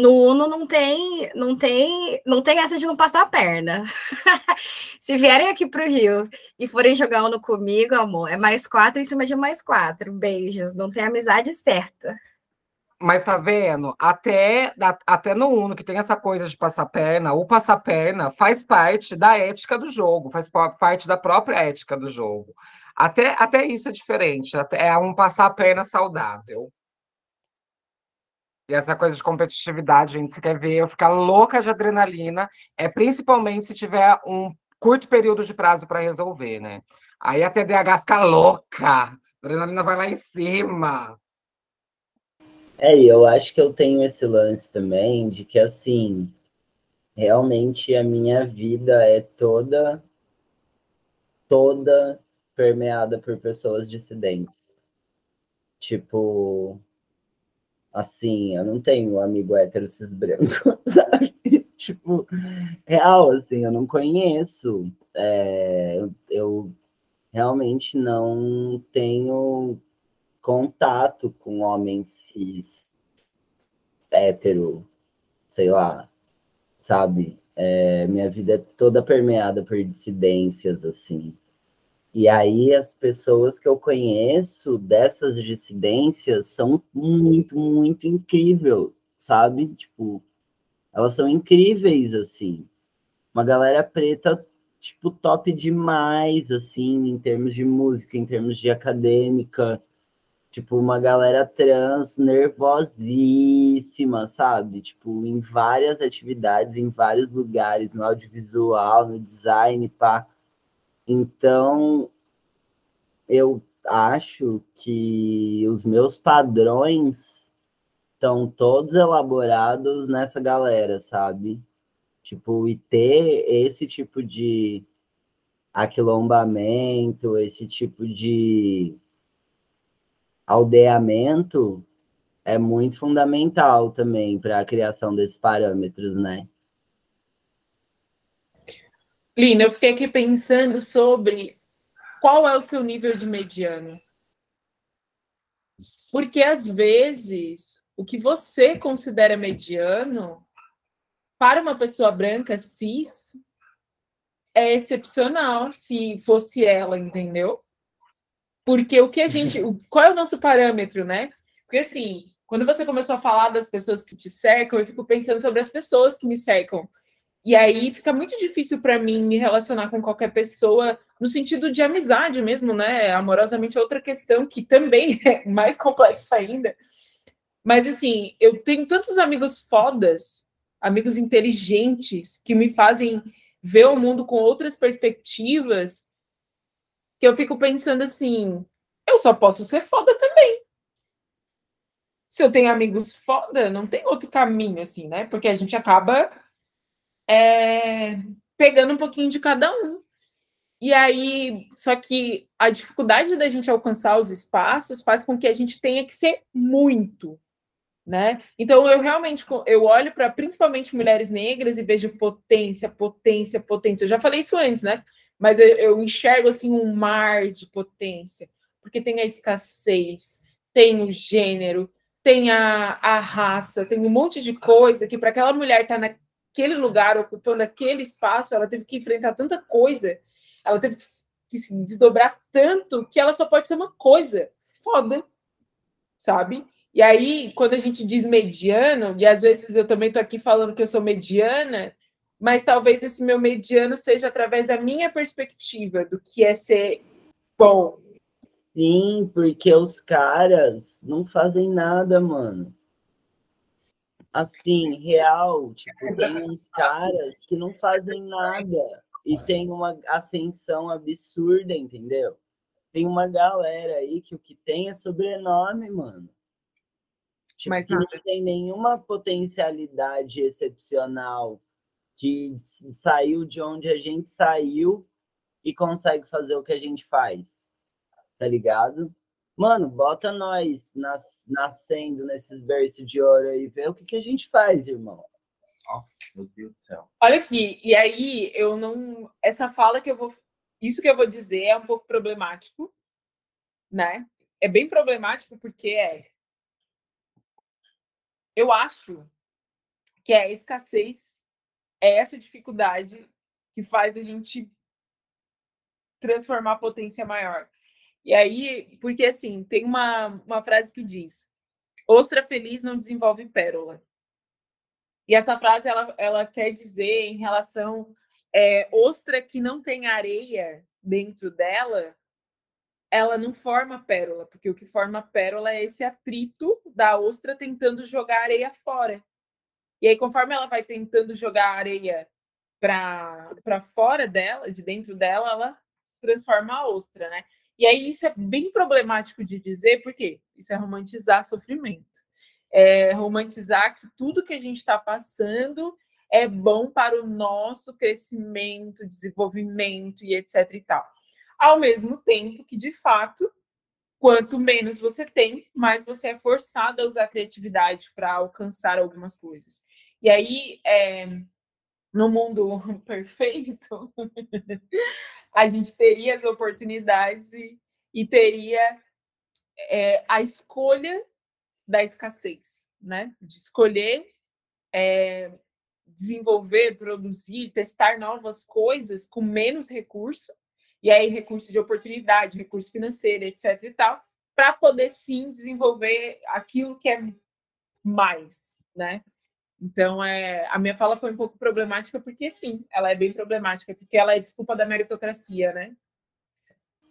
No Uno não tem, não tem, não tem essa de não passar a perna. [laughs] Se vierem aqui para o Rio e forem jogar Uno comigo, amor, é mais quatro em cima de mais quatro. Beijos, não tem amizade certa. Mas tá vendo? Até, até no Uno, que tem essa coisa de passar perna, o passar perna faz parte da ética do jogo, faz parte da própria ética do jogo. Até, até isso é diferente, até é um passar perna saudável. E essa coisa de competitividade, gente, você quer ver eu ficar louca de adrenalina, é principalmente se tiver um curto período de prazo para resolver, né? Aí a TDAH fica louca, a adrenalina vai lá em cima. É, eu acho que eu tenho esse lance também de que, assim, realmente a minha vida é toda, toda permeada por pessoas dissidentes. Tipo, Assim, eu não tenho amigo hétero cis branco, [laughs] sabe? tipo, real, assim, eu não conheço. É, eu, eu realmente não tenho contato com homens cis hétero, sei lá, sabe? É, minha vida é toda permeada por dissidências, assim. E aí as pessoas que eu conheço dessas dissidências são muito, muito incrível, sabe? Tipo, elas são incríveis assim. Uma galera preta tipo top demais assim, em termos de música, em termos de acadêmica. Tipo, uma galera trans nervosíssima, sabe? Tipo, em várias atividades, em vários lugares, no audiovisual, no design, pá. Então, eu acho que os meus padrões estão todos elaborados nessa galera, sabe? Tipo, e ter esse tipo de aquilombamento, esse tipo de aldeamento é muito fundamental também para a criação desses parâmetros, né? Lina, eu fiquei aqui pensando sobre qual é o seu nível de mediano. Porque às vezes o que você considera mediano para uma pessoa branca cis é excepcional se fosse ela, entendeu? Porque o que a gente. o- Qual é o nosso parâmetro, né? Porque assim, quando você começou a falar das pessoas que te cercam, eu fico pensando sobre as pessoas que me cercam. E aí fica muito difícil para mim me relacionar com qualquer pessoa no sentido de amizade mesmo, né? Amorosamente é outra questão que também [laughs] é mais complexa ainda. Mas assim, eu tenho tantos amigos fodas, amigos inteligentes que me fazem ver o mundo com outras perspectivas, que eu fico pensando assim, eu só posso ser foda também. Se eu tenho amigos foda, não tem outro caminho, assim, né? Porque a gente acaba é, pegando um pouquinho de cada um. E aí, só que a dificuldade da gente alcançar os espaços faz com que a gente tenha que ser muito, né? Então eu realmente eu olho para principalmente mulheres negras e vejo potência, potência, potência. Eu já falei isso antes, né? Mas eu, eu enxergo assim um mar de potência, porque tem a escassez, tem o gênero, tem a, a raça, tem um monte de coisa que para aquela mulher estar naquele lugar ocupando aquele espaço, ela teve que enfrentar tanta coisa, ela teve que se desdobrar tanto que ela só pode ser uma coisa foda, sabe? E aí, quando a gente diz mediano, e às vezes eu também estou aqui falando que eu sou mediana, mas talvez esse meu mediano seja através da minha perspectiva do que é ser bom. Sim, porque os caras não fazem nada, mano. Assim, real, tipo, tem uns caras que não fazem nada e tem uma ascensão absurda, entendeu? Tem uma galera aí que o que tem é sobrenome, mano. Tipo, Mas que não tem nenhuma potencialidade excepcional, que saiu de onde a gente saiu e consegue fazer o que a gente faz, tá ligado? Mano, bota nós nas, nascendo nesses berços de ouro aí, vê o que, que a gente faz, irmão. Nossa, meu Deus do céu. Olha aqui, e aí eu não. Essa fala que eu vou. Isso que eu vou dizer é um pouco problemático, né? É bem problemático porque é. Eu acho que é a escassez, é essa dificuldade que faz a gente transformar a potência maior. E aí, porque assim, tem uma, uma frase que diz: ostra feliz não desenvolve pérola. E essa frase ela, ela quer dizer em relação é, ostra que não tem areia dentro dela, ela não forma pérola, porque o que forma pérola é esse atrito da ostra tentando jogar areia fora. E aí, conforme ela vai tentando jogar areia para fora dela, de dentro dela, ela transforma a ostra, né? E aí isso é bem problemático de dizer, porque isso é romantizar sofrimento. É romantizar que tudo que a gente está passando é bom para o nosso crescimento, desenvolvimento e etc e tal. Ao mesmo tempo que, de fato, quanto menos você tem, mais você é forçado a usar a criatividade para alcançar algumas coisas. E aí, é, no mundo [laughs] perfeito, a gente teria as oportunidades e, e teria é, a escolha da escassez, né? De escolher é, desenvolver, produzir, testar novas coisas com menos recurso, e aí recurso de oportunidade, recurso financeiro, etc e tal, para poder sim desenvolver aquilo que é mais, né? Então, é, a minha fala foi um pouco problemática, porque sim, ela é bem problemática, porque ela é desculpa da meritocracia, né?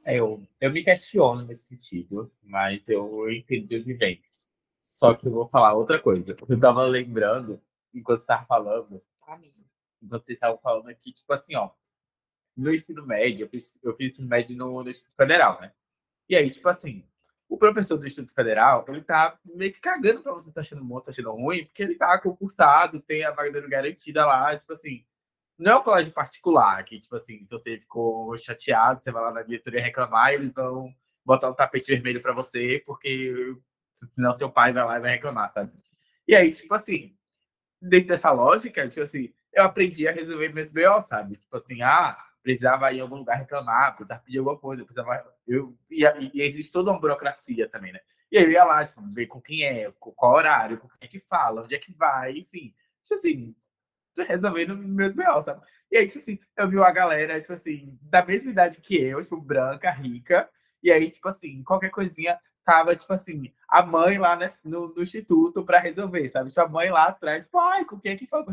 É, eu, eu me questiono nesse sentido, mas eu entendo de onde vem. Só que eu vou falar outra coisa. Eu tava lembrando, enquanto tava falando, enquanto vocês estavam falando aqui, tipo assim, ó, no ensino médio, eu fiz, eu fiz ensino médio no, no Instituto Federal, né? E aí, tipo assim, o professor do Instituto Federal, ele tá meio que cagando pra você tá achando bom, tá achando ruim, porque ele tá concursado, tem a vaga dele garantida lá, tipo assim, não é um colégio particular, que, tipo assim, se você ficou chateado, você vai lá na diretoria reclamar, eles vão botar um tapete vermelho pra você, porque senão seu pai vai lá e vai reclamar, sabe? E aí, tipo assim, dentro dessa lógica, tipo assim, eu aprendi a resolver meus BO, sabe? Tipo assim, ah, precisava ir em algum lugar reclamar, precisava pedir alguma coisa, precisava. Eu, e, e existe toda uma burocracia também, né? E aí eu ia lá, tipo, ver com quem é, com qual horário, com quem é que fala, onde é que vai, enfim. Tipo assim, resolvendo meus BO, sabe? E aí, tipo assim, eu vi uma galera, tipo assim, da mesma idade que eu, tipo, branca, rica, E aí, tipo assim, qualquer coisinha tava, tipo assim, a mãe lá no, no instituto para resolver, sabe? Tipo, a mãe lá atrás, tipo, ai, com quem é que fala?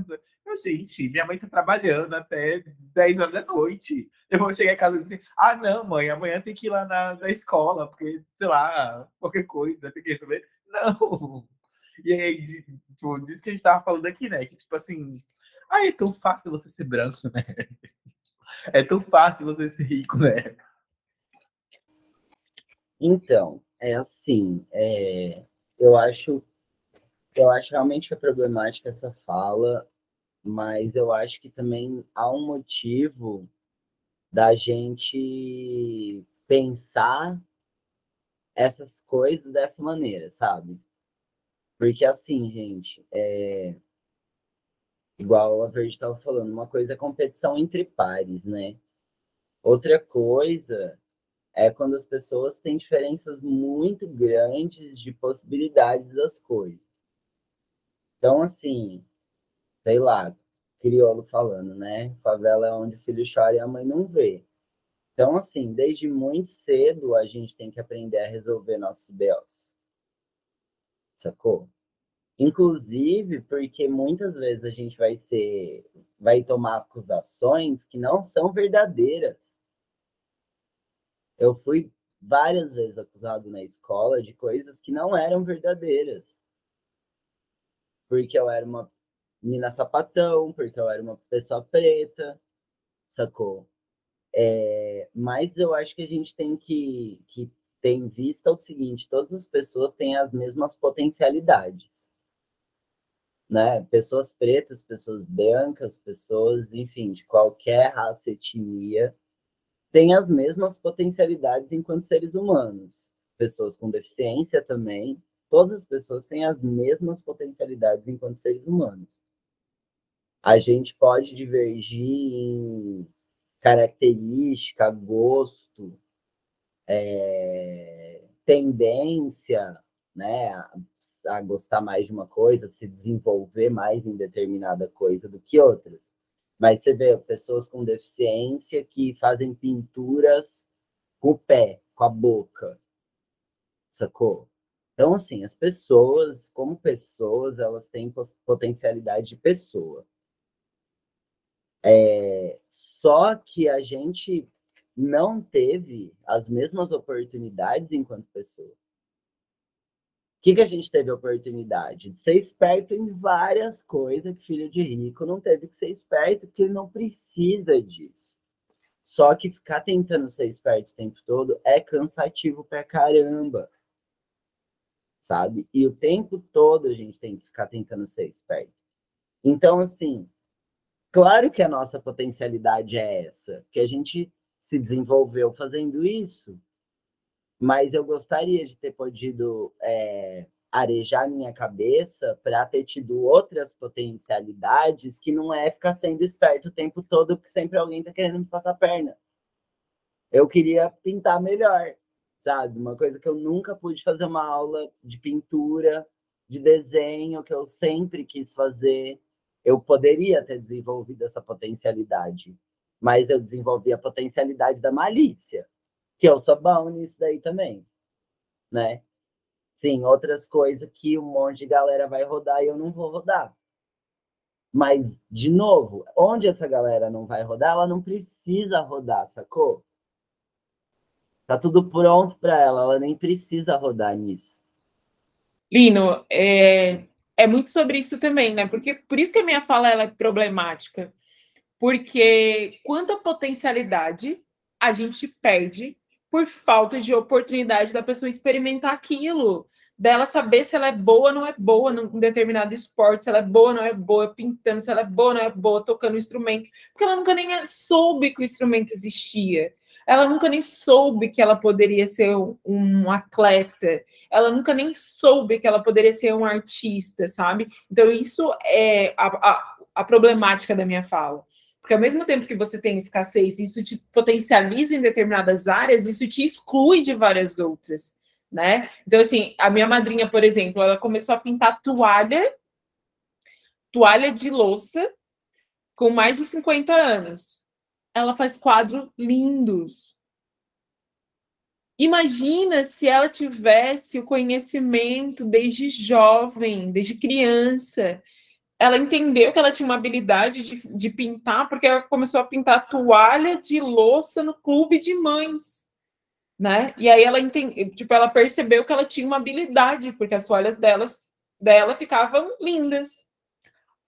Eu, gente, minha mãe tá trabalhando até 10 horas da noite. Eu vou chegar em casa e dizer, ah, não, mãe, amanhã tem que ir lá na, na escola, porque, sei lá, qualquer coisa, tem que resolver. Não. E aí, tipo, disso que a gente tava falando aqui, né? Que, tipo assim, ah, é tão fácil você ser branco, né? [laughs] É tão fácil você ser rico, né? Então, é assim, é, eu acho, eu acho realmente que é problemática essa fala, mas eu acho que também há um motivo da gente pensar essas coisas dessa maneira, sabe? Porque assim, gente, é, igual a Verde estava falando, uma coisa é competição entre pares, né? Outra coisa é quando as pessoas têm diferenças muito grandes de possibilidades das coisas. Então, assim, sei lá, crioulo falando, né? Favela é onde o filho chora e a mãe não vê. Então, assim, desde muito cedo a gente tem que aprender a resolver nossos BOs. Sacou? Inclusive, porque muitas vezes a gente vai ser, vai tomar acusações que não são verdadeiras. Eu fui várias vezes acusado na escola de coisas que não eram verdadeiras. Porque eu era uma menina sapatão, porque eu era uma pessoa preta, sacou? É, mas eu acho que a gente tem que, que ter em vista o seguinte: todas as pessoas têm as mesmas potencialidades né? Pessoas pretas, pessoas brancas, pessoas, enfim, de qualquer raça, etnia, têm as mesmas potencialidades enquanto seres humanos. Pessoas com deficiência também, todas as pessoas têm as mesmas potencialidades enquanto seres humanos. A gente pode divergir em característica, gosto, é, tendência, né, a gostar mais de uma coisa, se desenvolver mais em determinada coisa do que outras. Mas você vê pessoas com deficiência que fazem pinturas com o pé, com a boca, sacou? Então, assim, as pessoas, como pessoas, elas têm potencialidade de pessoa. É, só que a gente não teve as mesmas oportunidades enquanto pessoa que, que a gente teve a oportunidade? De ser esperto em várias coisas que filho de rico não teve que ser esperto, porque ele não precisa disso. Só que ficar tentando ser esperto o tempo todo é cansativo pra caramba. Sabe? E o tempo todo a gente tem que ficar tentando ser esperto. Então, assim, claro que a nossa potencialidade é essa, que a gente se desenvolveu fazendo isso, mas eu gostaria de ter podido é, arejar minha cabeça para ter tido outras potencialidades que não é ficar sendo esperto o tempo todo, porque sempre alguém está querendo me passar a perna. Eu queria pintar melhor, sabe? Uma coisa que eu nunca pude fazer uma aula de pintura, de desenho, que eu sempre quis fazer. Eu poderia ter desenvolvido essa potencialidade, mas eu desenvolvi a potencialidade da malícia que eu sou bom nisso daí também, né? Sim, outras coisas que um monte de galera vai rodar e eu não vou rodar. Mas, de novo, onde essa galera não vai rodar, ela não precisa rodar, sacou? Tá tudo pronto para ela, ela nem precisa rodar nisso. Lino, é, é muito sobre isso também, né? Porque por isso que a minha fala ela é problemática. Porque quanta potencialidade a gente perde por falta de oportunidade da pessoa experimentar aquilo, dela saber se ela é boa ou não é boa num determinado esporte, se ela é boa ou não é boa pintando, se ela é boa ou não é boa tocando instrumento, porque ela nunca nem soube que o instrumento existia. Ela nunca nem soube que ela poderia ser um atleta. Ela nunca nem soube que ela poderia ser um artista, sabe? Então, isso é a, a, a problemática da minha fala. Porque ao mesmo tempo que você tem escassez, isso te potencializa em determinadas áreas, isso te exclui de várias outras, né? Então, assim, a minha madrinha, por exemplo, ela começou a pintar toalha, toalha de louça, com mais de 50 anos. Ela faz quadros lindos. Imagina se ela tivesse o conhecimento desde jovem, desde criança. Ela entendeu que ela tinha uma habilidade de, de pintar, porque ela começou a pintar toalha de louça no clube de mães. Né? E aí ela entende, tipo, ela percebeu que ela tinha uma habilidade, porque as toalhas delas, dela ficavam lindas.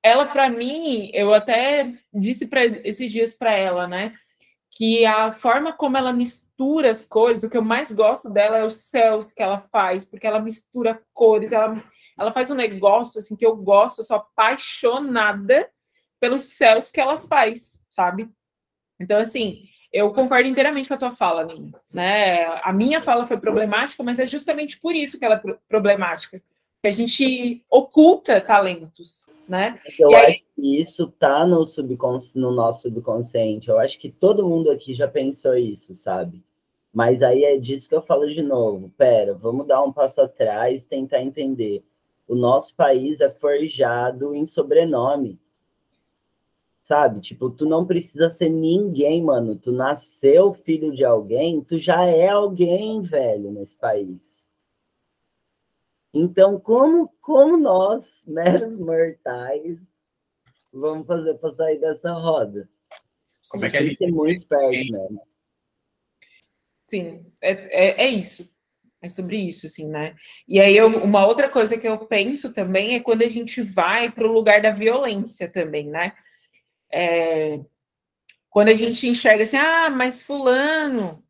Ela, para mim, eu até disse para esses dias para ela, né? Que a forma como ela mistura as cores. O que eu mais gosto dela é os céus que ela faz, porque ela mistura cores, ela, ela faz um negócio assim que eu gosto, eu sou apaixonada pelos céus que ela faz, sabe? Então, assim, eu concordo inteiramente com a tua fala, Nina, né? A minha fala foi problemática, mas é justamente por isso que ela é problemática. Que a gente oculta talentos, né? Eu aí... acho que isso tá no, subcons... no nosso subconsciente. Eu acho que todo mundo aqui já pensou isso, sabe? Mas aí é disso que eu falo de novo. Pera, vamos dar um passo atrás, tentar entender. O nosso país é forjado em sobrenome. Sabe? Tipo, tu não precisa ser ninguém, mano. Tu nasceu filho de alguém, tu já é alguém, velho, nesse país. Então, como, como nós, meros mortais, vamos fazer para sair dessa roda? Como é que a gente... ser muito esperto mesmo. Sim, é, é, é, isso. É sobre isso, assim, né? E aí, eu, uma outra coisa que eu penso também é quando a gente vai para o lugar da violência também, né? É, quando a gente enxerga assim, ah, mas fulano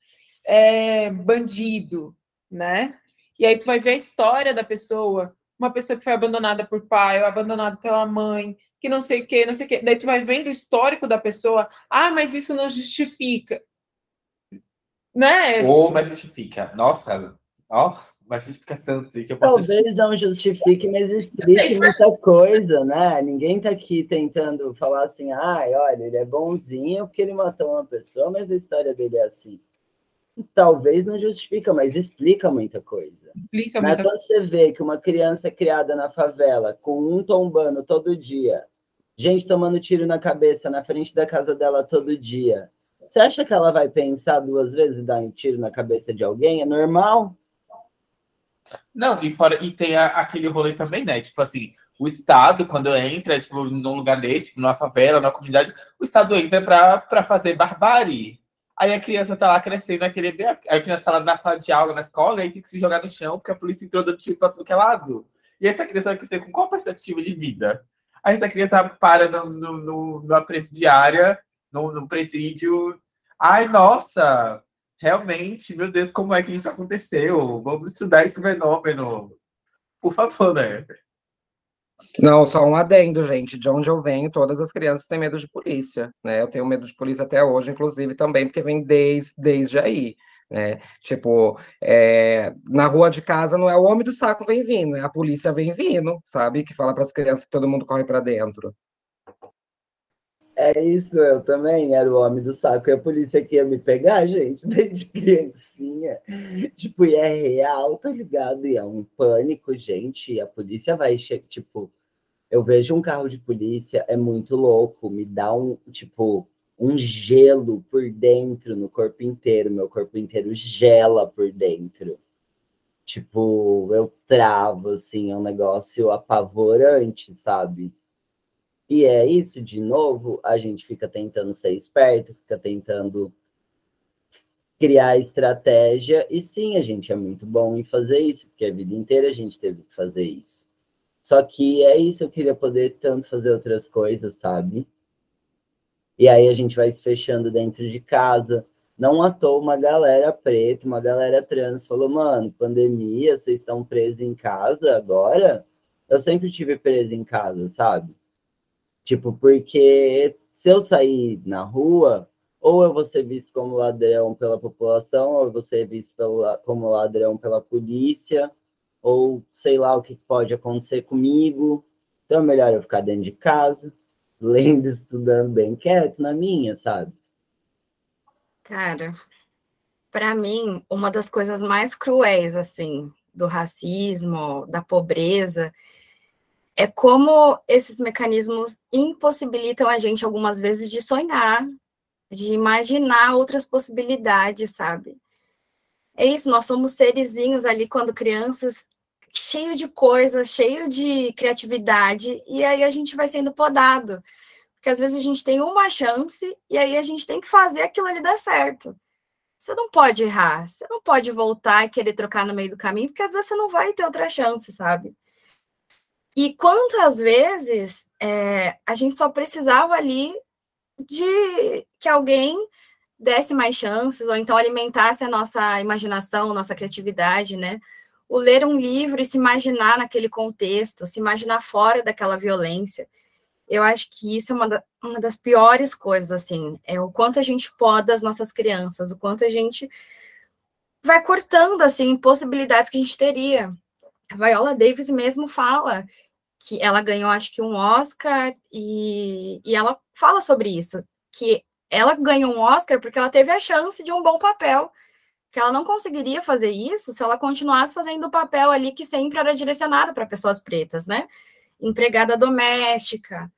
é bandido, né? E aí tu vai ver a história da pessoa, uma pessoa que foi abandonada por pai, ou abandonada pela mãe, que não sei o que, não sei o que. Daí tu vai vendo o histórico da pessoa, ah, mas isso não justifica. Né? Ou mas justifica. Nossa, ó, mas justifica tanto. Gente. Posso... Talvez não justifique, mas explique muita coisa, né? Ninguém tá aqui tentando falar assim, ai, olha, ele é bonzinho porque ele matou uma pessoa, mas a história dele é assim. Talvez não justifica, mas explica muita coisa. Explica muita Quando você vê que uma criança é criada na favela, com um tombando todo dia, gente tomando tiro na cabeça na frente da casa dela todo dia, você acha que ela vai pensar duas vezes e dar um tiro na cabeça de alguém? É normal? Não, e, fora, e tem a, aquele rolê também, né? Tipo assim, o Estado, quando entra, tipo, num lugar desse, tipo, numa favela, numa comunidade, o Estado entra para fazer barbárie. Aí a criança tá lá crescendo, aquele, a criança tá lá na sala de aula, na escola, aí tem que se jogar no chão, porque a polícia entrou dando tiro para todo é lado. E essa criança vai crescer com qual perspectiva de vida? Aí essa criança para no, no, no, numa presidiária no presídio. Ai, nossa, realmente, meu Deus, como é que isso aconteceu? Vamos estudar esse fenômeno. Por favor, né? Não, só um adendo, gente. De onde eu venho, todas as crianças têm medo de polícia, né? Eu tenho medo de polícia até hoje, inclusive, também, porque vem desde, desde aí, né? Tipo, é, na rua de casa não é o homem do saco vem vindo, é a polícia vem vindo, sabe? Que fala para as crianças que todo mundo corre para dentro. É isso, eu também era o homem do saco e a polícia que ia me pegar, gente, [laughs] desde criancinha. Tipo, e é real, tá ligado? E é um pânico, gente. A polícia vai, tipo, eu vejo um carro de polícia, é muito louco, me dá um, tipo, um gelo por dentro no corpo inteiro, meu corpo inteiro gela por dentro. Tipo, eu travo, assim, é um negócio apavorante, sabe? E é isso, de novo, a gente fica tentando ser esperto, fica tentando criar estratégia, e sim, a gente é muito bom em fazer isso, porque a vida inteira a gente teve que fazer isso. Só que é isso, eu queria poder tanto fazer outras coisas, sabe? E aí a gente vai se fechando dentro de casa. Não à toa uma galera preta, uma galera trans falou, mano, pandemia, vocês estão presos em casa agora? Eu sempre tive preso em casa, sabe? Tipo, porque se eu sair na rua, ou eu vou ser visto como ladrão pela população, ou eu vou ser visto como ladrão pela polícia, ou sei lá o que pode acontecer comigo. Então é melhor eu ficar dentro de casa, [laughs] lendo, estudando bem quieto na minha, sabe? Cara, para mim, uma das coisas mais cruéis, assim, do racismo, da pobreza, é como esses mecanismos impossibilitam a gente algumas vezes de sonhar, de imaginar outras possibilidades, sabe? é isso, nós somos serizinhos ali quando crianças, cheio de coisas, cheio de criatividade, e aí a gente vai sendo podado. Porque às vezes a gente tem uma chance e aí a gente tem que fazer aquilo ali dar certo. Você não pode errar, você não pode voltar e querer trocar no meio do caminho, porque às vezes você não vai ter outra chance, sabe? E quantas vezes é, a gente só precisava ali de que alguém desse mais chances, ou então alimentasse a nossa imaginação, nossa criatividade, né? O ler um livro e se imaginar naquele contexto, se imaginar fora daquela violência. Eu acho que isso é uma, da, uma das piores coisas, assim, é o quanto a gente poda as nossas crianças, o quanto a gente vai cortando, assim, possibilidades que a gente teria. A Viola Davis mesmo fala que ela ganhou, acho que, um Oscar, e, e ela fala sobre isso, que ela ganhou um Oscar porque ela teve a chance de um bom papel, que ela não conseguiria fazer isso se ela continuasse fazendo o papel ali que sempre era direcionado para pessoas pretas, né? Empregada doméstica.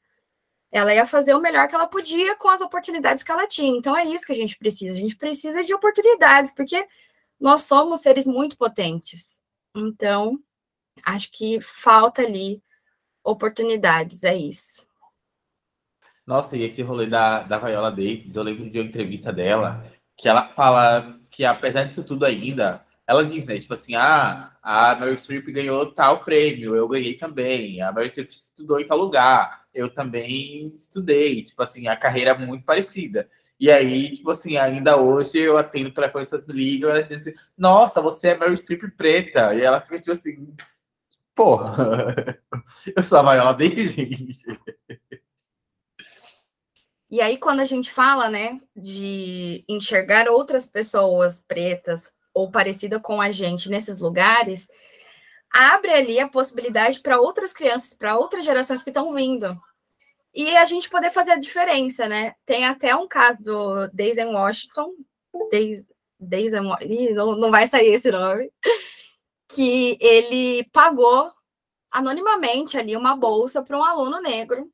Ela ia fazer o melhor que ela podia com as oportunidades que ela tinha. Então é isso que a gente precisa. A gente precisa de oportunidades, porque nós somos seres muito potentes. Então, acho que falta ali oportunidades, é isso. Nossa, e esse rolê da, da Viola Davis, eu lembro de uma entrevista dela, que ela fala que apesar disso tudo ainda, ela diz, né, tipo assim, ah, a Meryl Streep ganhou tal prêmio, eu ganhei também, a Meryl Streep estudou em tal lugar, eu também estudei, tipo assim, a carreira é muito parecida. E aí, tipo assim, ainda hoje eu atendo o telefone, essas me ligam, elas dizem assim, nossa, você é Meryl Streep preta. E ela fica tipo assim, porra, [laughs] eu sou a Viola Davis, gente. E aí, quando a gente fala, né, de enxergar outras pessoas pretas ou parecida com a gente nesses lugares, abre ali a possibilidade para outras crianças, para outras gerações que estão vindo. E a gente poder fazer a diferença, né? Tem até um caso do Daisy Washington, Daisy, Daisy não, não vai sair esse nome, que ele pagou anonimamente ali uma bolsa para um aluno negro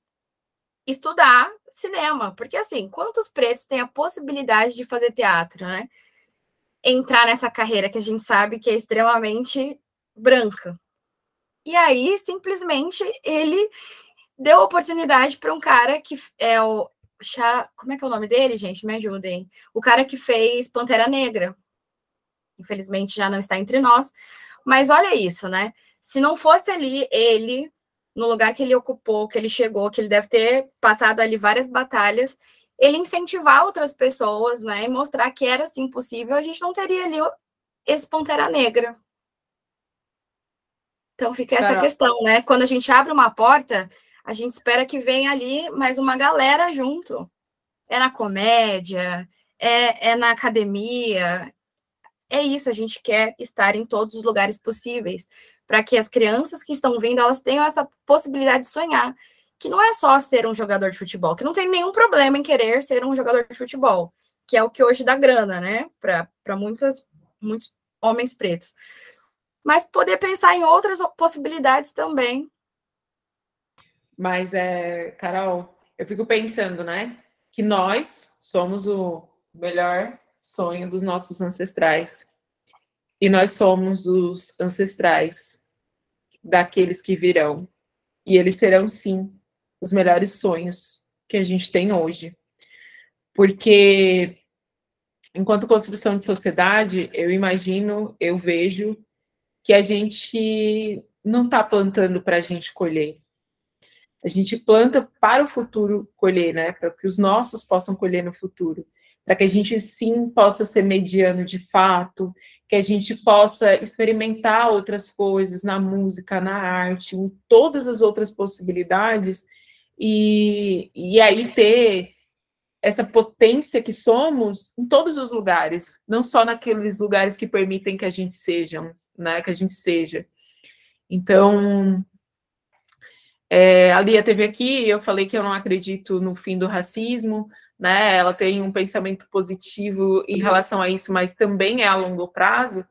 estudar cinema, porque assim, quantos pretos têm a possibilidade de fazer teatro, né? Entrar nessa carreira que a gente sabe que é extremamente branca. E aí, simplesmente, ele deu oportunidade para um cara que é o. Como é que é o nome dele, gente? Me ajudem. O cara que fez Pantera Negra. Infelizmente já não está entre nós. Mas olha isso, né? Se não fosse ali ele no lugar que ele ocupou, que ele chegou, que ele deve ter passado ali várias batalhas, ele incentivar outras pessoas, né, e mostrar que era assim possível, a gente não teria ali esse Pantera Negra. Então fica essa Caramba. questão, né? Quando a gente abre uma porta, a gente espera que venha ali mais uma galera junto. É na comédia, é, é na academia. É isso, a gente quer estar em todos os lugares possíveis para que as crianças que estão vindo elas tenham essa possibilidade de sonhar, que não é só ser um jogador de futebol, que não tem nenhum problema em querer ser um jogador de futebol, que é o que hoje dá grana, né, para muitos homens pretos. Mas poder pensar em outras possibilidades também. Mas é, Carol, eu fico pensando, né, que nós somos o melhor sonho dos nossos ancestrais e nós somos os ancestrais daqueles que virão. E eles serão, sim, os melhores sonhos que a gente tem hoje. Porque, enquanto construção de sociedade, eu imagino, eu vejo que a gente não está plantando para a gente colher. A gente planta para o futuro colher, né? Para que os nossos possam colher no futuro para que a gente sim possa ser mediano de fato, que a gente possa experimentar outras coisas na música, na arte, em todas as outras possibilidades, e, e aí ter essa potência que somos em todos os lugares, não só naqueles lugares que permitem que a gente seja, né, que a gente seja. Então, é, a Lia teve aqui, eu falei que eu não acredito no fim do racismo, né? Ela tem um pensamento positivo em relação a isso, mas também é a longo prazo.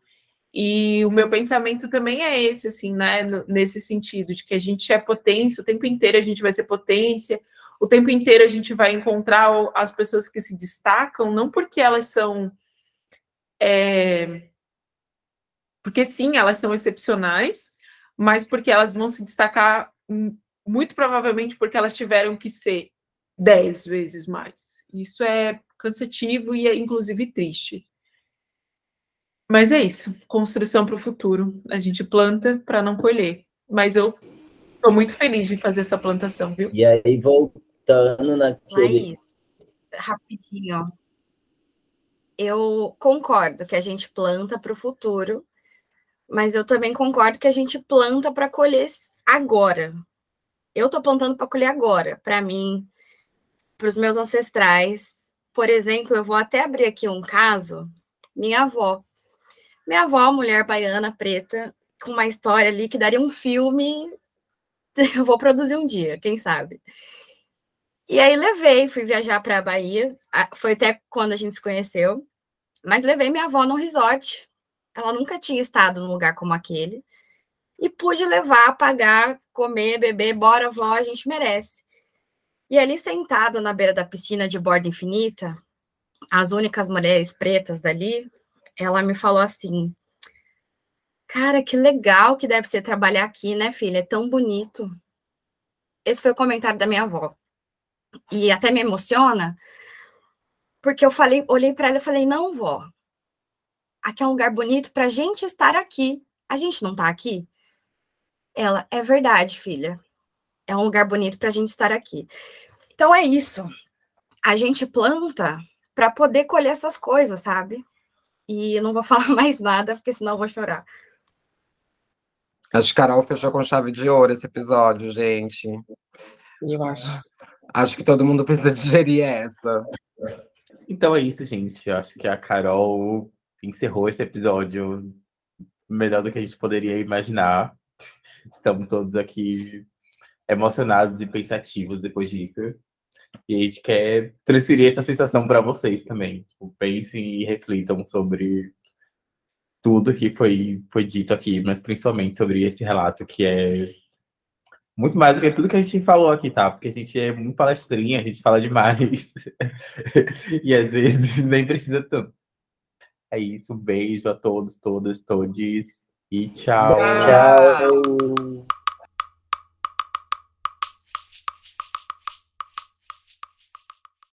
E o meu pensamento também é esse, assim, né? Nesse sentido, de que a gente é potência, o tempo inteiro a gente vai ser potência, o tempo inteiro a gente vai encontrar as pessoas que se destacam, não porque elas são é, Porque sim, elas são excepcionais, mas porque elas vão se destacar hum, muito provavelmente porque elas tiveram que ser dez vezes mais. Isso é cansativo e é inclusive triste. Mas é isso, construção para o futuro. A gente planta para não colher. Mas eu estou muito feliz de fazer essa plantação, viu? E aí, voltando naquele. Laís, rapidinho. Eu concordo que a gente planta para o futuro, mas eu também concordo que a gente planta para colher agora. Eu estou plantando para colher agora, para mim, para os meus ancestrais. Por exemplo, eu vou até abrir aqui um caso. Minha avó. Minha avó, mulher baiana preta, com uma história ali que daria um filme. [laughs] Eu vou produzir um dia, quem sabe. E aí levei, fui viajar para a Bahia. Foi até quando a gente se conheceu. Mas levei minha avó num resort ela nunca tinha estado num lugar como aquele. E pude levar, pagar, comer, beber, bora, vó, a gente merece. E ali sentada na beira da piscina de borda infinita, as únicas mulheres pretas dali, ela me falou assim: Cara, que legal que deve ser trabalhar aqui, né, filha? É tão bonito. Esse foi o comentário da minha avó. E até me emociona, porque eu falei, olhei para ela e falei: Não, vó, aqui é um lugar bonito para a gente estar aqui. A gente não está aqui? Ela, é verdade, filha. É um lugar bonito para a gente estar aqui. Então é isso. A gente planta para poder colher essas coisas, sabe? E eu não vou [laughs] falar mais nada, porque senão eu vou chorar. Acho que Carol fechou com chave de ouro esse episódio, gente. Eu acho. Acho que todo mundo precisa [laughs] digerir essa. Então é isso, gente. Eu acho que a Carol encerrou esse episódio melhor do que a gente poderia imaginar. Estamos todos aqui emocionados e pensativos depois disso. E a gente quer transferir essa sensação para vocês também. Tipo, pensem e reflitam sobre tudo que foi, foi dito aqui, mas principalmente sobre esse relato que é muito mais do que tudo que a gente falou aqui, tá? Porque a gente é muito palestrinha, a gente fala demais. [laughs] e às vezes [laughs] nem precisa tanto. É isso, um beijo a todos, todas, todes. E tchau. Tchau.